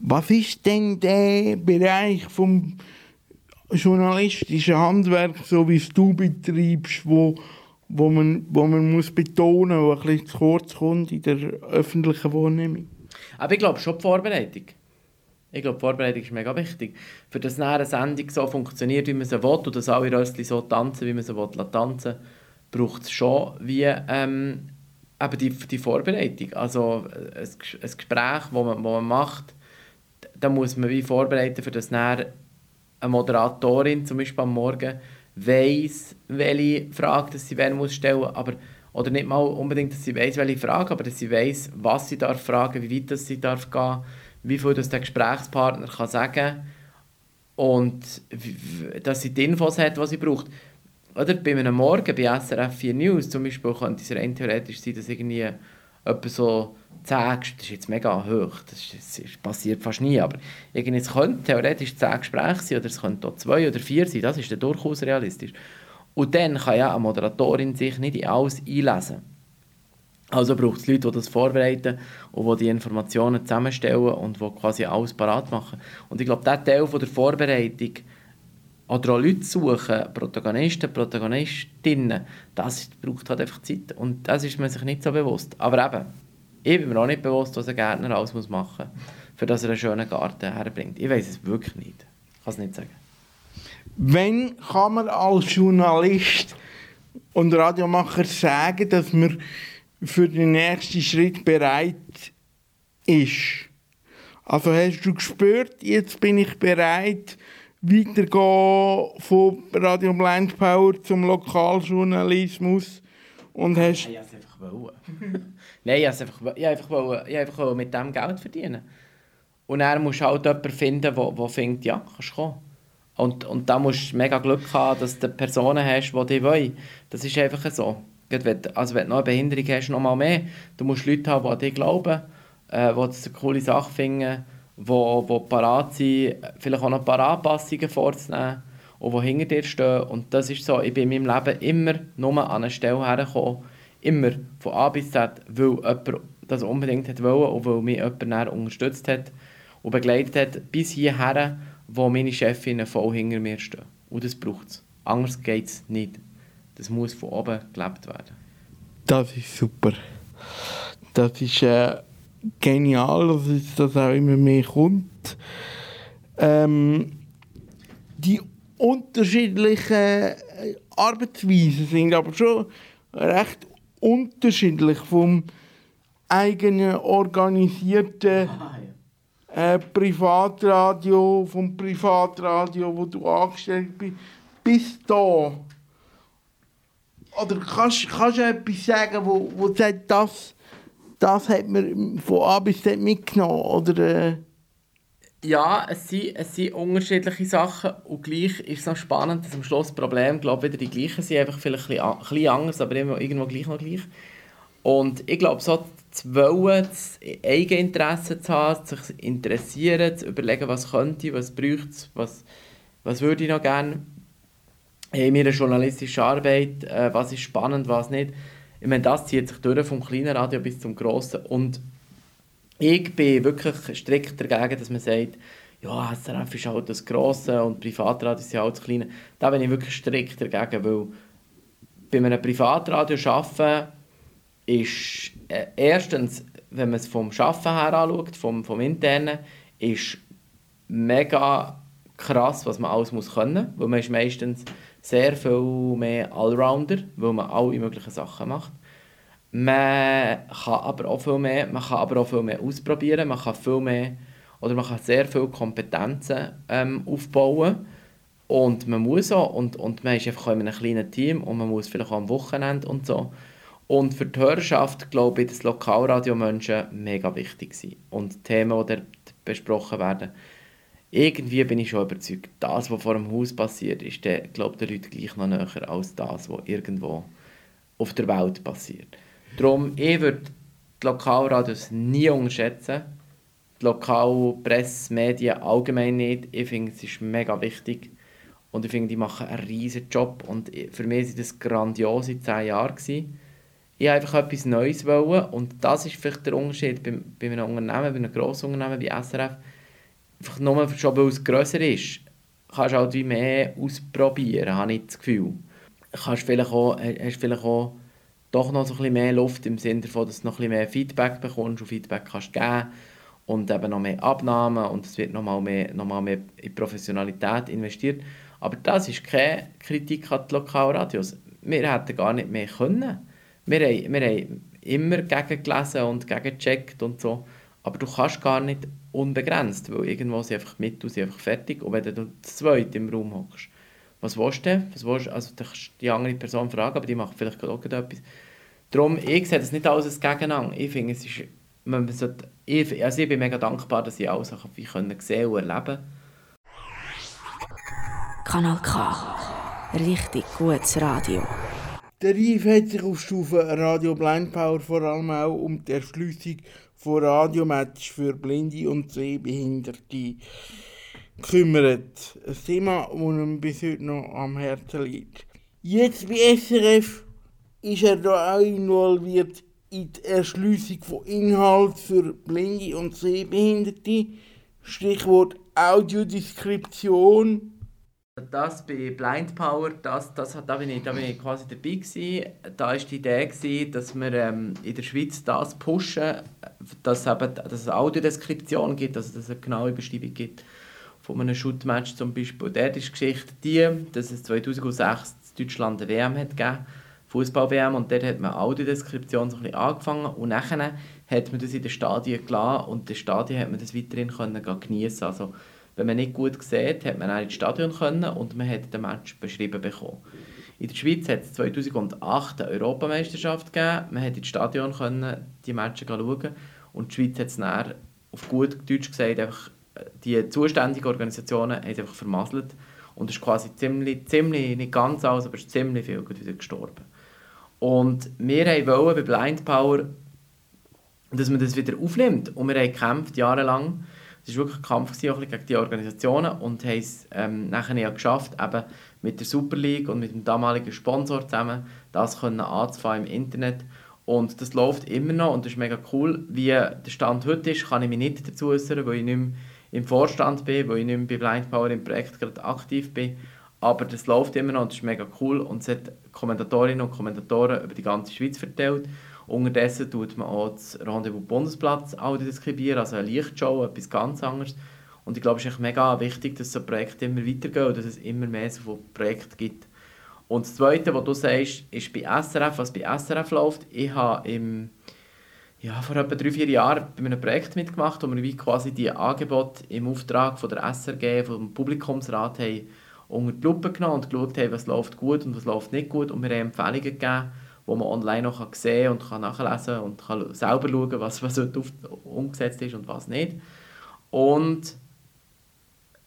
Was ist denn der Bereich vom journalistischen Handwerk, so wie es du betreibst, wo, wo man, wo man muss betonen muss, ein bisschen zu kurz kommt in der öffentlichen Wahrnehmung? Aber ich glaube schon die Vorbereitung. Ich glaube, die Vorbereitung ist mega wichtig. Für das eine Sendung so funktioniert, wie man sie will, und dass alle Röstchen so tanzen, wie man sie will, tanzen braucht es schon wie ähm, eben die, die Vorbereitung. Also ein, ein Gespräch, das man, man macht, da muss man wie vorbereiten, für das eine Moderatorin zum Beispiel am Morgen weiss, welche Frage sie stellen muss, aber oder nicht mal unbedingt, dass sie weiß, welche Frage, aber dass sie weiß, was sie darf fragen, wie weit sie darf gehen, wie viel das der Gesprächspartner kann sagen und dass sie die Infos hat, die sie braucht. Oder bei einem Morgen bei SRF 4 News zum Beispiel könnte es rein theoretisch sein, dass irgendwie etwa so 10, das ist jetzt mega hoch, das, ist, das passiert fast nie, aber irgendwie, es könnte theoretisch 10 Gespräche sein oder es könnte auch 2 oder 4 sein, das ist dann durchaus realistisch. Und dann kann ja eine Moderatorin sich nicht in alles einlesen. Also braucht es Leute, die das vorbereiten und die die Informationen zusammenstellen und die quasi alles parat machen. Und ich glaube, dieser Teil von der Vorbereitung oder auch Leute suchen, Protagonisten, Protagonistinnen, das braucht halt einfach Zeit. Und das ist man sich nicht so bewusst. Aber eben, ich bin mir auch nicht bewusst, was ein Gärtner alles machen muss, für dass er einen schönen Garten herbringt. Ich weiß es wirklich nicht. Ich kann es nicht sagen. Wann kann man als Journalist und Radiomacher sagen, dass man für den nächsten Schritt bereit ist? Also hast du gespürt, jetzt bin ich bereit, weitergehen von Radio Blind Power zum Lokaljournalismus und hast... Ich wollte einfach wollen. Nein, ich wollte einfach, ich einfach, wollen, ich einfach mit dem Geld verdienen. Und er muss halt jemanden finden, der, findet, ja, kannst du kommen. Und, und da musst du mega Glück haben, dass du Personen hast, die dich wollen. Das ist einfach so. Also wenn du noch eine Behinderung hast, noch mal mehr. Du musst Leute haben, die an dich glauben, äh, die das eine coole Sache finden, die, die parat sind, vielleicht auch noch ein paar Anpassungen vorzunehmen und die hinter dir stehen. Und das ist so, ich bin in meinem Leben immer nur an eine Stelle hergekommen, immer von A bis Z, weil jemand das unbedingt hat wollen und weil mich jemand unterstützt hat und begleitet hat, bis hierher wo meine Chefinnen voll hinter mir stehen. Und das braucht es. Anders geht es nicht. Das muss von oben gelebt werden. Das ist super. Das ist äh, genial, dass das auch immer mehr kommt. Ähm, die unterschiedlichen äh, Arbeitsweisen sind aber schon recht unterschiedlich vom eigenen organisierten ah, äh, Privatradio, vom Privatradio, wo du angestellt bist, bis da. Oder kannst, kannst du etwas sagen, wo, wo du sagst, das, das hat man von A bis Z mitgenommen? Oder, äh? Ja, es sind, es sind unterschiedliche Sachen und gleich ist es noch spannend, dass am Schluss das Problem, glaube wieder die gleichen sind, einfach vielleicht ein bisschen anders, aber irgendwo gleich noch gleich. Und ich glaube, so zu wollen, das Eigeninteresse zu haben, sich zu interessieren, zu überlegen, was könnte, was braucht es, was, was würde ich noch gerne in meiner journalistischen Arbeit, äh, was ist spannend, was nicht. Ich meine, das zieht sich durch vom kleinen Radio bis zum grossen und ich bin wirklich strikt dagegen, dass man sagt, ja, SRF ist halt das Grosse und Privatradio ist ja halt das Kleine. Da bin ich wirklich strikt dagegen, weil bei einem Privatradio arbeiten ist äh, erstens, wenn man es vom Schaffen her anschaut, vom, vom Internen, ist mega krass, was man alles muss können, weil man ist meistens sehr viel mehr Allrounder, weil man alle möglichen Sachen macht. Man kann aber auch viel mehr, man kann aber auch viel mehr ausprobieren, man kann viel mehr oder man kann sehr viele Kompetenzen ähm, aufbauen und man muss auch und, und man ist einfach in einem kleinen Team und man muss vielleicht auch am Wochenende und so und für die Hörerschaft glaube ich, dass Lokalradiomenschen mega wichtig sind. Und die Themen, die dort besprochen werden, irgendwie bin ich schon überzeugt, das, was vor dem Haus passiert, ist der, glaube den Leuten gleich noch näher als das, was irgendwo auf der Welt passiert. Darum, ich würde die Lokalradios nie unterschätzen. Die Lokalpresse, Medien allgemein nicht. Ich finde, es ist mega wichtig. Und ich finde, die machen einen riesen Job. Und für mich waren das grandiose zehn Jahre. Gewesen ich einfach etwas Neues wollen und das ist vielleicht der Unterschied bei, bei einem Unternehmen, bei einem grossen Unternehmen wie SRF, einfach nur schon weil es grösser ist, kannst du halt wie mehr ausprobieren, habe ich das Gefühl. Kannst vielleicht auch, hast vielleicht auch doch noch so ein bisschen mehr Luft im Sinne davon, dass du noch ein bisschen mehr Feedback bekommst und Feedback kannst geben und eben noch mehr Abnahmen und es wird nochmal mehr, noch mal mehr in Professionalität investiert. Aber das ist keine Kritik an die Lokalradios. Wir hätten gar nicht mehr können. Wir haben, wir haben immer gegen gelesen und gegen gecheckt und so. Aber du kannst gar nicht unbegrenzt, weil irgendwo sind einfach mit, du sind einfach fertig. Und wenn du zu zweit im Raum hockst, was willst du Was willst, also du kannst die andere Person fragen, aber die macht vielleicht auch etwas. Darum, ich sehe das nicht alles als Gegeneinander. Ich finde, es ist, man sollte, ich, also ich bin mega dankbar, dass ich alle Sachen wie können sehen und erleben Kanal K. Richtig gutes Radio. Der RIF hat sich auf Stufe Radio Blind Power vor allem auch um die Erschliessung von Radiomatch für Blinde und Sehbehinderte gekümmert. Ein Thema, das ihm bis heute noch am Herzen liegt. Jetzt bei SRF ist er da auch involviert in die Erschliessung von Inhalt für Blinde und Sehbehinderte. Stichwort Audiodeskription. Das bei Blind Power, das, das, da, bin ich, da bin ich quasi dabei gewesen. Da war die Idee, gewesen, dass wir ähm, in der Schweiz das pushen, dass, eben, dass es Audiodeskription gibt, also dass es eine genaue Beschreibung gibt von einem Shootmatch zum Beispiel. Dort ist die Geschichte die, dass es 2006 in Deutschland eine WM hat gegeben, Fußball-WM, und dort hat man Audiodeskription so ein bisschen angefangen und nachher hat man das in den Stadien gelassen und in den Stadien hat man das weiterhin können geniessen also wenn man nicht gut sieht, hat man auch ins Stadion können und man hat den Match beschrieben bekommen. In der Schweiz hat es 2008 eine Europameisterschaft gegeben. Man konnte ins Stadion können die Matches schauen und die Schweiz hat es dann auf gut Deutsch gesagt einfach die zuständigen Organisationen haben es einfach vermasselt und es ist quasi ziemlich, ziemlich, nicht ganz alles, aber ist ziemlich viel wieder gestorben. Und wir wollten bei Blind Power, dass man das wieder aufnimmt und wir haben gekämpft jahrelang. Es war wirklich ein Kampf gewesen, gegen die Organisationen und haben es ähm, nachher ja geschafft, eben mit der Super League und mit dem damaligen Sponsor zusammen das können anzufangen im Internet und das läuft immer noch und das ist mega cool. Wie der Stand heute ist, kann ich mich nicht dazu äußern, weil ich nicht mehr im Vorstand bin, wo ich nicht mehr bei Blind Power im Projekt gerade aktiv bin. Aber das läuft immer noch und ist mega cool. Und es hat Kommentatorinnen und Kommentatoren über die ganze Schweiz verteilt. Unterdessen tut man auch das Rendezvous Bundesplatz audiodeskribieren, also eine Lichtshow, etwas ganz anderes. Und ich glaube, es ist mega wichtig, dass so Projekte immer weitergehen und dass es immer mehr so Projekte gibt. Und das Zweite, was du sagst, ist bei SRF, was bei SRF läuft. Ich habe im ja, vor etwa drei, vier Jahren bei einem Projekt mitgemacht, wo wir quasi die Angebote im Auftrag von der SRG, vom Publikumsrat, haben unter die Lupe genommen und geschaut haben, was läuft gut und was läuft nicht gut. Und wir haben Empfehlungen gegeben, wo man online noch sehen und kann nachlesen und kann selber schauen, was, was umgesetzt ist und was nicht. Und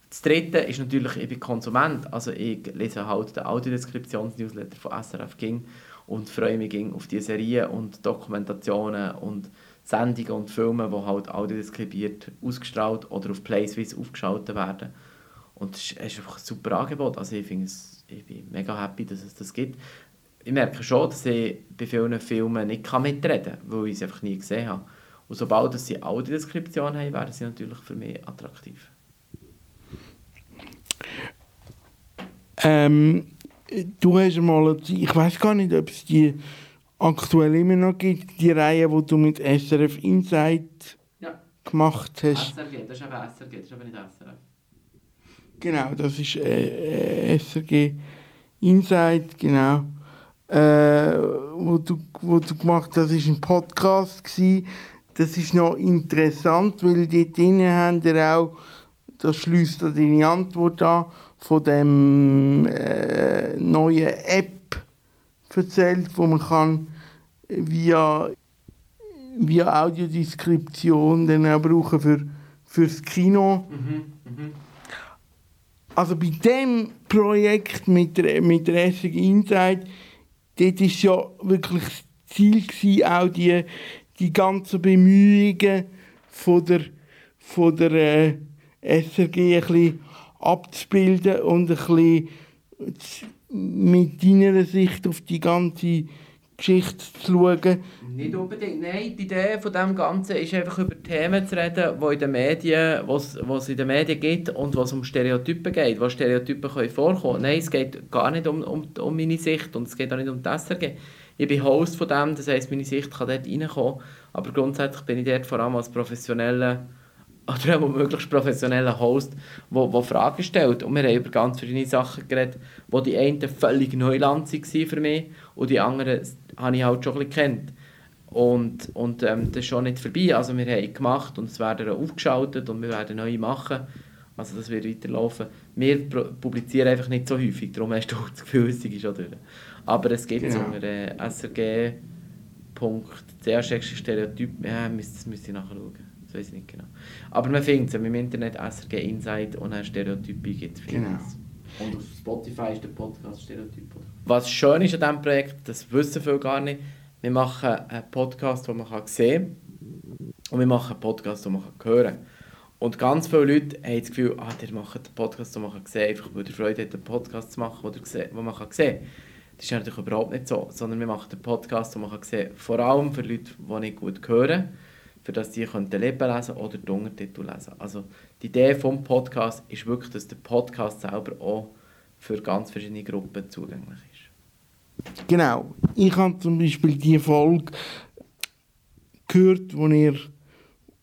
das Dritte ist natürlich, ich bin Konsument, also ich lese halt den Audiodeskriptions-Newsletter von SRF King und freue mich auf die Serien und Dokumentationen und Sendungen und Filme, die halt audiodeskribiert ausgestrahlt oder auf Playswiss aufgeschaltet werden. Und es ist einfach ein super Angebot. Also ich, finde es, ich bin mega happy, dass es das gibt. Ich merke schon, dass ich bei vielen Filmen nicht mitreden kann, weil ich es einfach nie gesehen habe. Und sobald sie Audiodeskription haben, werden sie natürlich für mich attraktiv. Ähm, du hast mal, ich weiß gar nicht, ob es die aktuell immer noch gibt, die Reihe, die du mit SRF Insight ja. gemacht hast. SRG, das ist aber SRG, das ist aber nicht SRF. Genau, das ist äh, äh SRG Insight, genau. Äh, wo, du, wo du gemacht hast, das war ein Podcast. Gewesen. Das ist noch interessant, weil dort drinnen haben wir auch, das schließt deine Antwort an, von dem äh, neuen App erzählt, wo man kann via, via Audiodeskription dann auch brauchen für fürs Kino. Mhm, mh. Also bei dem Projekt mit der, mit der SRG Insight, dort war ja wirklich das Ziel, gewesen, auch die, die ganzen Bemühungen von der, von der äh, SRG ein bisschen abzubilden und ein bisschen mit deiner Sicht auf die ganze Geschichte zu schauen. Nicht unbedingt. Nein, die Idee von dem Ganzen ist einfach über Themen zu reden, die in den Medien, was es in den Medien gibt und was um Stereotypen geht, was Stereotypen können vorkommen. Nein, es geht gar nicht um, um, um meine Sicht und es geht auch nicht um das SRG. Ich bin Host von dem, das heisst, meine Sicht kann dort reinkommen, aber grundsätzlich bin ich dort vor allem als professioneller oder auch möglichst professionellen Host, der, der Fragen stellt. Und wir haben über ganz verschiedene Sachen geredet, wo die einen völlig Neuland waren für mich und die anderen habe ich halt schon ein bisschen kennt. Und, und ähm, das ist schon nicht vorbei. Also wir haben gemacht und es werden aufgeschaltet und wir werden neue machen. Also das wird weiterlaufen. Wir publizieren einfach nicht so häufig, darum hast du das Gefühl, es ist schon durch. Aber es gibt es genau. unter äh, srg.ch-stereotyp, ja, das müsste ich nachschauen. Das weiß ich nicht genau. Aber man findet es im Internet SRG Inside und eine Stereotypie gibt es genau. Und auf Spotify ist der Podcast Stereotyp. Was schön ist an diesem Projekt, das wissen viele gar nicht, wir machen einen Podcast, den man sehen kann und wir machen einen Podcast, den man hören kann. Und ganz viele Leute haben das Gefühl, ah, der macht einen Podcast, den man sehen kann, einfach weil der Freude hat, einen Podcast zu machen, den man sehen kann. Das ist natürlich überhaupt nicht so, sondern wir machen einen Podcast, den man sehen kann, vor allem für Leute, die nicht gut hören, für dass die den Lippen lesen oder den Untertitel lesen. Also die Idee des Podcasts ist wirklich, dass der Podcast selber auch für ganz verschiedene Gruppen zugänglich ist. Genau. Ich habe zum Beispiel die Folge gehört, wo ihr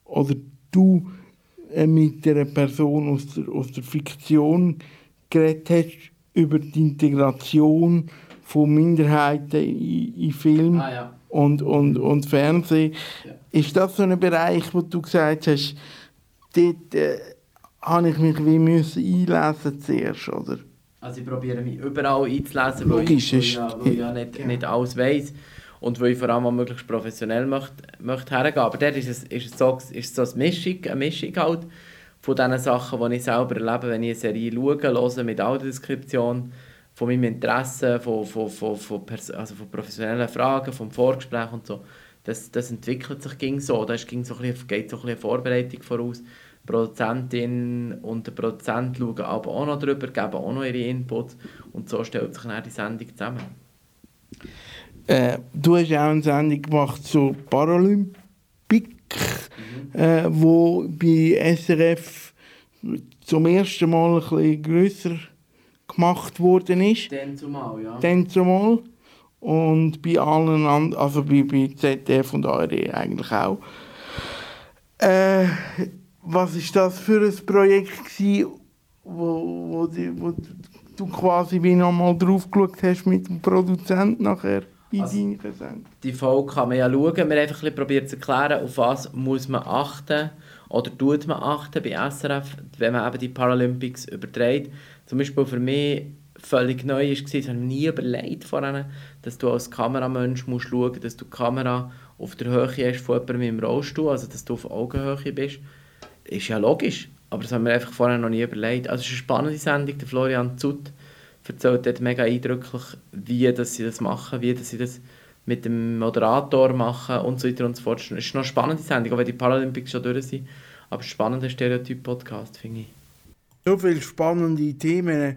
oder du äh, mit einer Person aus der, aus der Fiktion geredet hast über die Integration von Minderheiten in, in Film ah, ja. und, und, und Fernsehen. Ja. Ist das so ein Bereich, wo du gesagt hast, dort äh, habe ich mich wie müssen einlesen zuerst, oder? Also ich probiere mich überall einzulesen, weil Logisch, ich, weil ich, weil ich ja nicht, ja. nicht alles weiss und weil ich vor allem möglichst professionell möchte, möchte hergehen. Aber dort ist es, ist es so, ist es so eine, Mischung, eine Mischung halt von den Sachen, die ich selber erlebe, wenn ich eine Serie schaue, höre, mit Audiodeskription, von meinem Interesse, von, von, von, von, also von professionellen Fragen, vom Vorgespräch und so. Das, das entwickelt sich ging so. Da ging so ein bisschen, geht so ein bisschen Vorbereitung voraus. Die Produzentin und der Produzent schauen aber auch noch drüber, geben auch noch ihre Inputs und so stellt sich dann die Sendung zusammen. Äh, du hast auch eine Sendung gemacht zur Paralympic, mhm. äh, wo bei SRF zum ersten Mal ein bisschen grösser gemacht worden ist. Dann zumal, ja. Dann zumal. Und bei allen anderen, also bei, bei ZDF und ARD eigentlich auch. Äh, was war das für ein Projekt, gewesen, wo, wo, die, wo du quasi wie nochmal drauf geschaut hast mit dem Produzent nachher? Also, die Folge kann man ja schauen. Wir haben einfach ein probiert zu erklären, auf was muss man achten oder tut man achten bei SRF, wenn man eben die Paralympics überträgt. Zum Beispiel für mich völlig neu war, das habe ich nie überlegt vorhin, dass du als Kameramensch musst schauen musst, dass du die Kamera auf der Höhe hast von jemandem im Rollstuhl, also dass du auf Augenhöhe bist. Ist ja logisch, aber das haben wir einfach vorher noch nie überlegt. Also es ist eine spannende Sendung, der Florian Zutt erzählt dort mega eindrücklich, wie dass sie das machen, wie dass sie das mit dem Moderator machen und so weiter und so fort. Es ist noch eine spannende Sendung, auch wenn die Paralympics schon durch sind. Aber spannender Stereotyp-Podcast, finde ich. So viele spannende Themen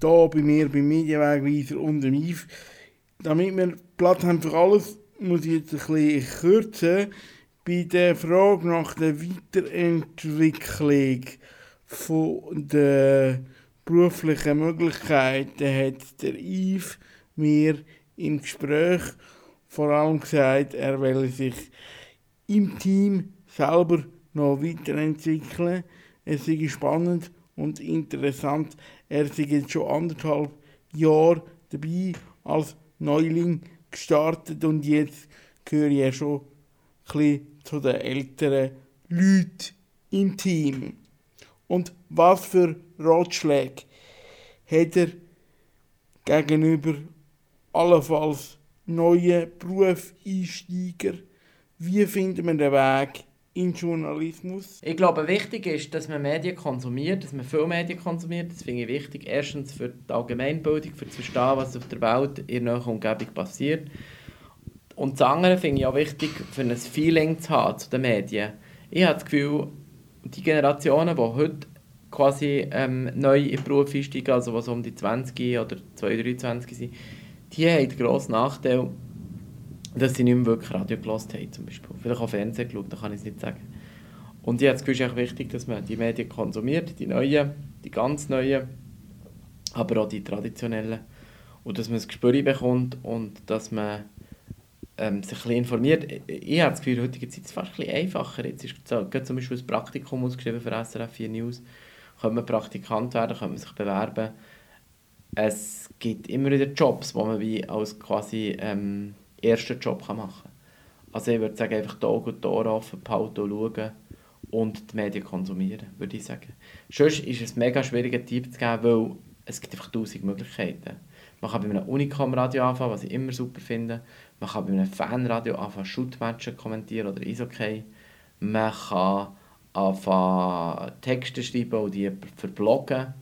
hier bei mir, beim Medienwegweiser und dem IF. Damit wir Platz haben für alles, muss ich jetzt ein bisschen kürzen. Bei der Frage nach der Weiterentwicklung von der beruflichen Möglichkeiten hat der Yves mir im Gespräch vor allem gesagt, er will sich im Team selber noch weiterentwickeln. Es ist spannend und interessant. Er ist jetzt schon anderthalb Jahre dabei als Neuling gestartet und jetzt gehöre ich schon ein bisschen zu den älteren Leuten im Team. Und was für Ratschläge hat er gegenüber allenfalls neuen Berufseinsteiger? Wie finden wir den Weg in Journalismus? Ich glaube, wichtig ist, dass man Medien konsumiert, dass man viel Medien konsumiert. Das finde ich wichtig. Erstens für die Allgemeinbildung, für zu verstehen, was auf der Welt in der Umgebung passiert. Und das andere finde ich auch wichtig, für ein Feeling zu haben zu den Medien. Ich habe das Gefühl, die Generationen, die heute quasi ähm, neu in den Beruf einsteigen, also was um die 20 oder 22, 23 sind, die haben den grossen Nachteil, dass sie nicht mehr wirklich Radio gelost haben, zum Beispiel. Vielleicht auch Fernsehen geschaut, da kann ich es nicht sagen. Und ich habe das Gefühl, es ist wichtig, dass man die Medien konsumiert, die neuen, die ganz neuen, aber auch die traditionellen. Und dass man ein Gespür bekommt und dass man ähm, sich ein bisschen informiert. Ich, habe das Gefühl, heutige Zeit ist es fast ein bisschen einfacher. Jetzt ist so, zum Beispiel ein Praktikum ausgeschrieben für SRF 4 News. Könnte man Praktikant werden, könnte man sich bewerben. Es gibt immer wieder Jobs, die man wie als quasi ähm, ersten Job kann machen kann. Also ich würde sagen, einfach die Augen und die Ohren offen behalten und schauen und die Medien konsumieren, würde ich sagen. Sonst ist es ein mega schwieriger Tipp zu geben, weil es gibt einfach tausend Möglichkeiten. Man kann bei einem Unicom-Radio anfangen, was ich immer super finde. Man kann bei einem Fanradio anfangen, Shootmatches kommentieren oder Eishockey. Man kann anfangen, Texte schreiben und die verbloggen.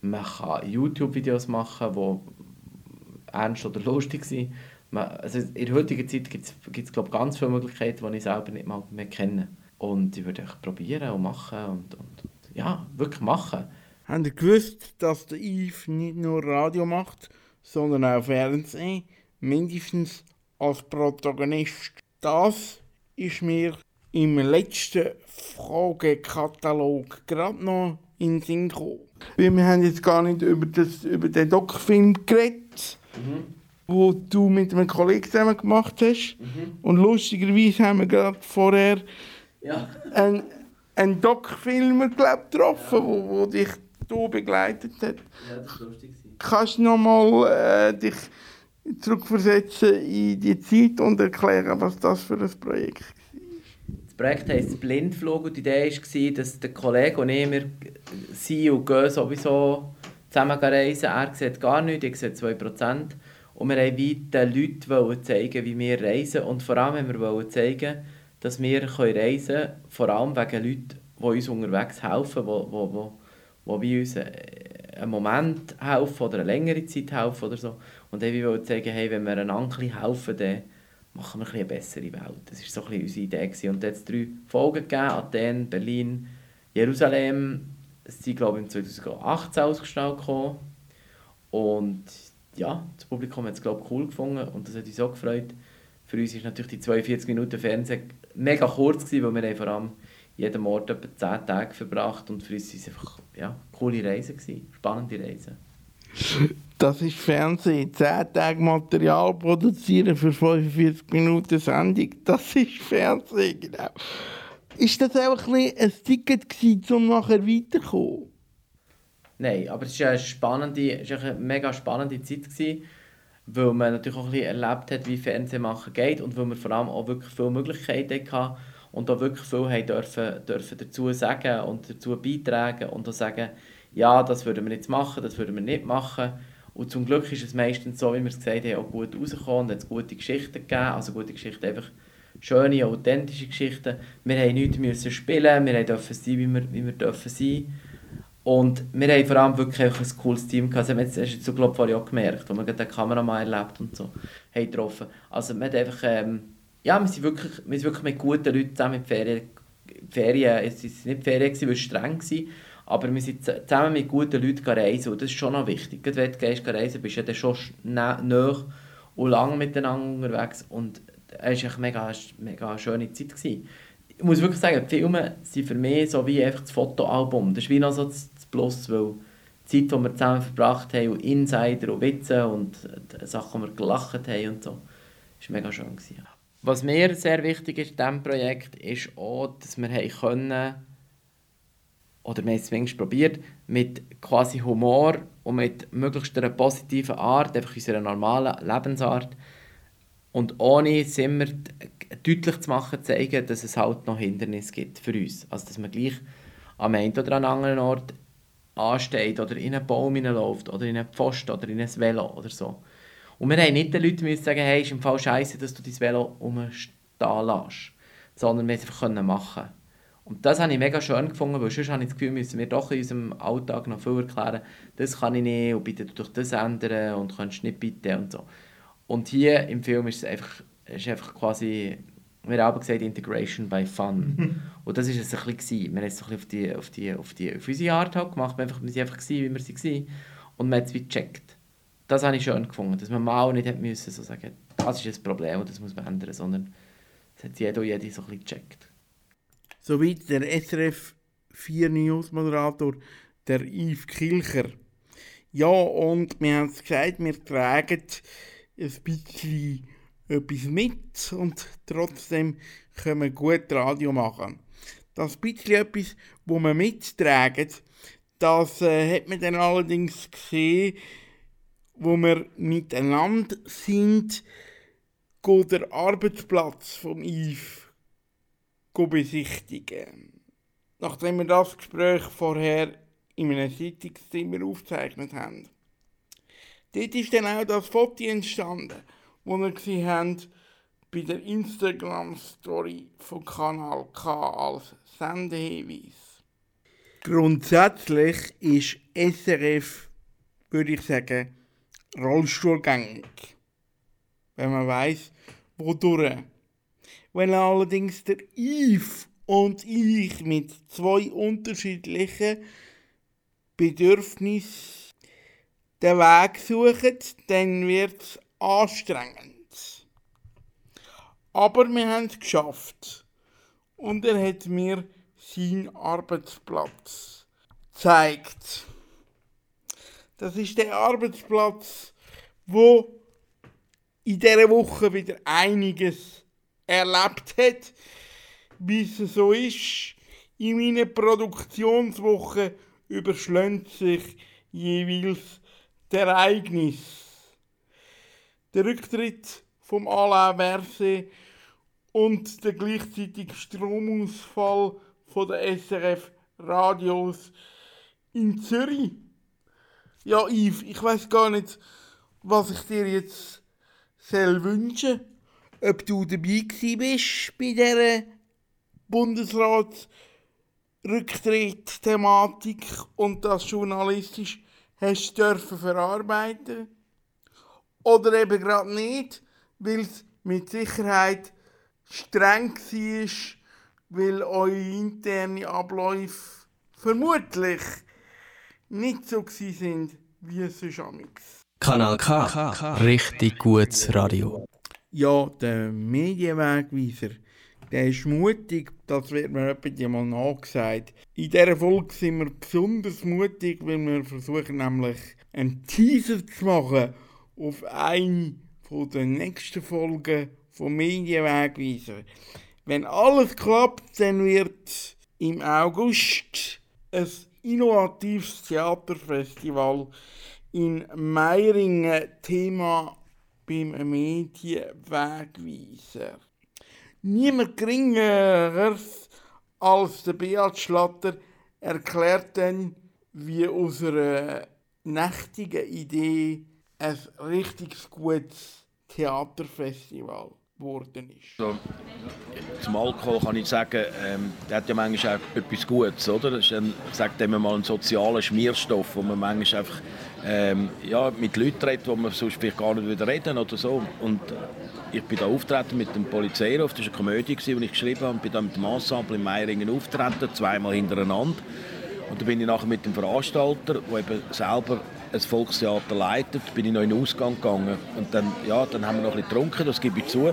Man kann YouTube-Videos machen, die ernst oder lustig sind. Man, also in der heutigen Zeit gibt es ganz viele Möglichkeiten, die ich selber nicht mal mehr kenne. Und ich würde einfach probieren und machen und, und, und ja, wirklich machen. Habt ihr gewusst, dass der Yves nicht nur Radio macht, sondern auch Fernsehen? Mindestens als Protagonist. Das ist mir im letzten Fragekatalog gerade noch in den Sinn gekommen. wir haben jetzt gar nicht über, das, über den Doc-Film geredet. Mhm wo du mit einem Kollegen zusammen gemacht hast. Mhm. Und lustigerweise haben wir gerade vorher ja. einen, einen Doc-Filmer getroffen, ja. wo, wo dich du begleitet hat. Ja, das war lustig. Kannst du nochmal äh, dich zurückversetzen in die Zeit und erklären, was das für ein Projekt war? Das Projekt heisst Blindflug und die Idee war, dass der Kollege und ich, wir sind und gehen sowieso zusammen reisen. Er sieht gar nichts, ich sehe 2%. Und wir wollten den Leuten zeigen, wie wir reisen. Und vor allem haben wir zeigen, dass wir reisen können, vor allem wegen Leuten, die uns unterwegs helfen, die, die, die uns äh, einen Moment helfen oder eine längere Zeit helfen oder so. Und wollen wir zeigen, hey, wenn wir einander helfen, dann machen wir eine bessere Welt. Das war so ein unsere Idee. Gewesen. Und jetzt drei Folgen gegeben, Athen, Berlin, Jerusalem. Sie sind, glaube ich, im 2018 ausgestrahlt gekommen. Und ja, das Publikum hat es glaube cool gefunden und das hat uns auch gefreut. Für uns war natürlich die 42 Minuten Fernsehen mega kurz, gewesen, weil wir vor allem jeden Morgen etwa 10 Tage verbracht und für uns war es einfach ja, coole Reisen, gewesen, spannende Reisen. Das ist Fernsehen. 10 Tage Material produzieren für 45 Minuten Sendung. Das ist Fernsehen, genau. Ist das auch ein, ein Ticket gewesen, um nachher weiterzukommen? Nein, aber es war eine, spannende, eine mega spannende Zeit, gewesen, weil man natürlich auch ein bisschen erlebt hat, wie Fernsehen machen geht und weil wir vor allem auch wirklich viele Möglichkeiten hatten und auch wirklich viel dürfen, dürfen dazu sagen und dazu beitragen und auch sagen, ja, das würden wir jetzt machen, das würden wir nicht machen. Und zum Glück ist es meistens so, wie wir es gesagt haben, auch gut rausgekommen und es gute Geschichten gegeben, also gute Geschichten, einfach schöne, authentische Geschichten. Wir mussten nichts spielen, wir durften sein, wie wir, wie wir dürfen sein und wir haben vor allem wirklich ein cooles Team gehabt. Das hast du glaube ich, vorhin auch gemerkt, wo wir den Kameramann erlebt und so haben getroffen. Also man hat einfach, ähm, ja, wir sind, wirklich, wir sind wirklich mit guten Leuten zusammen in Ferien, Ferien, es war nicht Ferien, es streng war, aber wir sind zusammen mit guten Leuten reisen und das ist schon noch wichtig. Gerade wenn du gehst reisen, bist du ja dann schon nah und lang miteinander unterwegs und es war eine mega, schöne Zeit. Gewesen. Ich muss wirklich sagen, die Filme sind für mich so wie einfach das Fotoalbum. Das ist wie noch so das Plus, weil die Zeit, die wir zusammen verbracht haben, und Insider und Witze und Sachen, die wir gelacht haben und so, war mega schön. Gewesen. Was mir sehr wichtig ist in diesem Projekt, ist auch, dass wir können, oder wir haben es zumindest probiert, mit quasi Humor und mit möglichst einer positiven Art, einfach unserer normalen Lebensart, und ohne immer deutlich zu machen, zeigen, dass es halt noch Hindernisse gibt für uns. Also dass man gleich am einen oder anderen Ort ansteht oder in einen Baum hineinläuft oder in einen Pfosten oder in ein Velo oder so. Und wir haben nicht den Leuten müssen sagen, hey, ist im Fall scheiße, dass du dein Velo rumstehen lässt. Sondern wir es einfach machen Und das habe ich mega schön gefunden, weil sonst habe ich das Gefühl, müssen wir doch in unserem Alltag noch viel erklären, das kann ich nicht und bitte du das ändern und kannst nicht bitte und so. Und hier im Film ist es einfach, ist einfach quasi wir haben gesagt Integration by Fun. und das war es ein bisschen. Wir haben es so ein bisschen auf, die, auf, die, auf, die, auf unsere Art halt gemacht. Wir waren einfach, einfach gewesen, wie wir sie waren. Und man hat es wie gecheckt. Das habe ich schön gefunden, dass man mal nicht hat müssen, so sagen, das ist ein Problem und das muss man ändern, sondern das hat jeder und jede so ein bisschen gecheckt. Soweit der SRF 4 News Moderator, der Yves Kilcher. Ja, und wir haben es gesagt, wir tragen ein bisschen etwas mit und trotzdem können wir gut Radio machen. Das bisschen etwas, wo wir mittragen, das äh, hat man dann allerdings gesehen, wo wir miteinander sind, geht der Arbeitsplatz vom Yves besichtigen. Nachdem wir das Gespräch vorher in einem Sitzungszimmer aufgezeichnet haben. Dort ist dann auch das Foto entstanden, das wir gesehen haben bei der Instagram-Story von Kanal K als Sendehinweis. Grundsätzlich ist SRF, würde ich sagen, rollstuhlgängig. Wenn man weiß, wodurch. Wenn allerdings der Yves und ich mit zwei unterschiedlichen Bedürfnissen den Weg suchen, dann wird es anstrengend. Aber wir haben es geschafft. Und er hat mir seinen Arbeitsplatz gezeigt. Das ist der Arbeitsplatz, wo in dieser Woche wieder einiges erlebt hat, wie es so ist. In meiner Produktionswoche überschlägt sich jeweils der Ereignis. Der Rücktritt vom Alain Berset und der gleichzeitige Stromausfall von der SRF Radios in Zürich. Ja, Yves, ich weiß gar nicht, was ich dir jetzt soll wünschen ob du dabei bist bei dieser Bundesratsrücktritt-Thematik und das journalistisch hast dürfen verarbeiten oder eben gerade nicht, weil es mit Sicherheit streng war, weil eure interne Abläufe vermutlich nicht so sind wie es sonst Kanal K. Richtig gutes Radio. Ja, der Medienwegweiser, der ist mutig, das wird mir etwa mal nachgesagt. In dieser Folge sind wir besonders mutig, weil wir versuchen nämlich einen Teaser zu machen auf eine der nächsten Folgen vom Medienwegweiser. Wenn alles klappt, dann wird im August ein innovatives Theaterfestival in Meiringen Thema beim Medienwegweiser. Niemand geringeres als der Beat Schlatter erklärt dann, wie aus einer nächtigen Idee ein richtig gutes Theaterfestival geworden ist. So, zum Alkohol kann ich sagen, ähm, der hat ja manchmal auch etwas Gutes, oder? Das ist ein, sagt man mal, ein sozialer Schmierstoff, wo man manchmal einfach ähm, ja, mit Leuten redet, wo man sonst vielleicht gar nicht wieder reden oder so. Und ich bin da auftreten mit dem Polizeiruf, das war eine Komödie, die ich geschrieben habe, und bin da mit dem Ensemble in Meiringen auftreten, zweimal hintereinander. Und dann bin ich nachher mit dem Veranstalter, der eben selber ein Volkstheater leitet, bin ich noch in den Ausgang gegangen. Und dann, ja, dann haben wir noch ein bisschen getrunken, das gebe ich zu.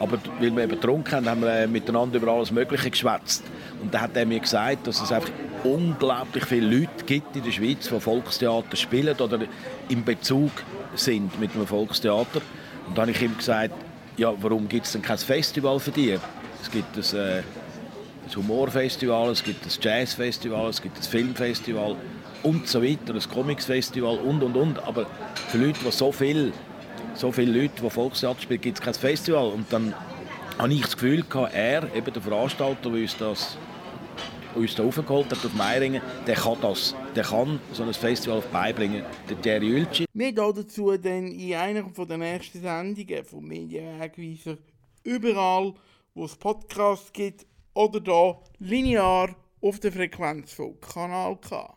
Aber weil wir eben getrunken haben, haben wir äh, miteinander über alles Mögliche geschwätzt. Und dann hat er mir gesagt, dass es einfach unglaublich viele Leute gibt in der Schweiz, die Volkstheater spielen oder im Bezug sind mit einem Volkstheater. Und dann habe ich ihm gesagt, ja, warum gibt es denn kein Festival für dich? Es gibt ein, äh, ein Humorfestival, es gibt ein Jazzfestival, es gibt ein Filmfestival und so weiter, ein Comicsfestival und und und. Aber für Leute, die so viel, so viele Leute, die Volkstheater spielen, gibt es kein Festival. Und dann habe ich das Gefühl er, eben der Veranstalter, der uns das uns da aufgeholt hat auf Meiringen, der kann das. Der kann so ein Festival beibringen. Der Jerry Ulci. Wir dazu dann in einer der nächsten Sendungen vom Medienwegweiser überall, wo es Podcasts gibt oder da linear auf der Frequenz von Kanal K.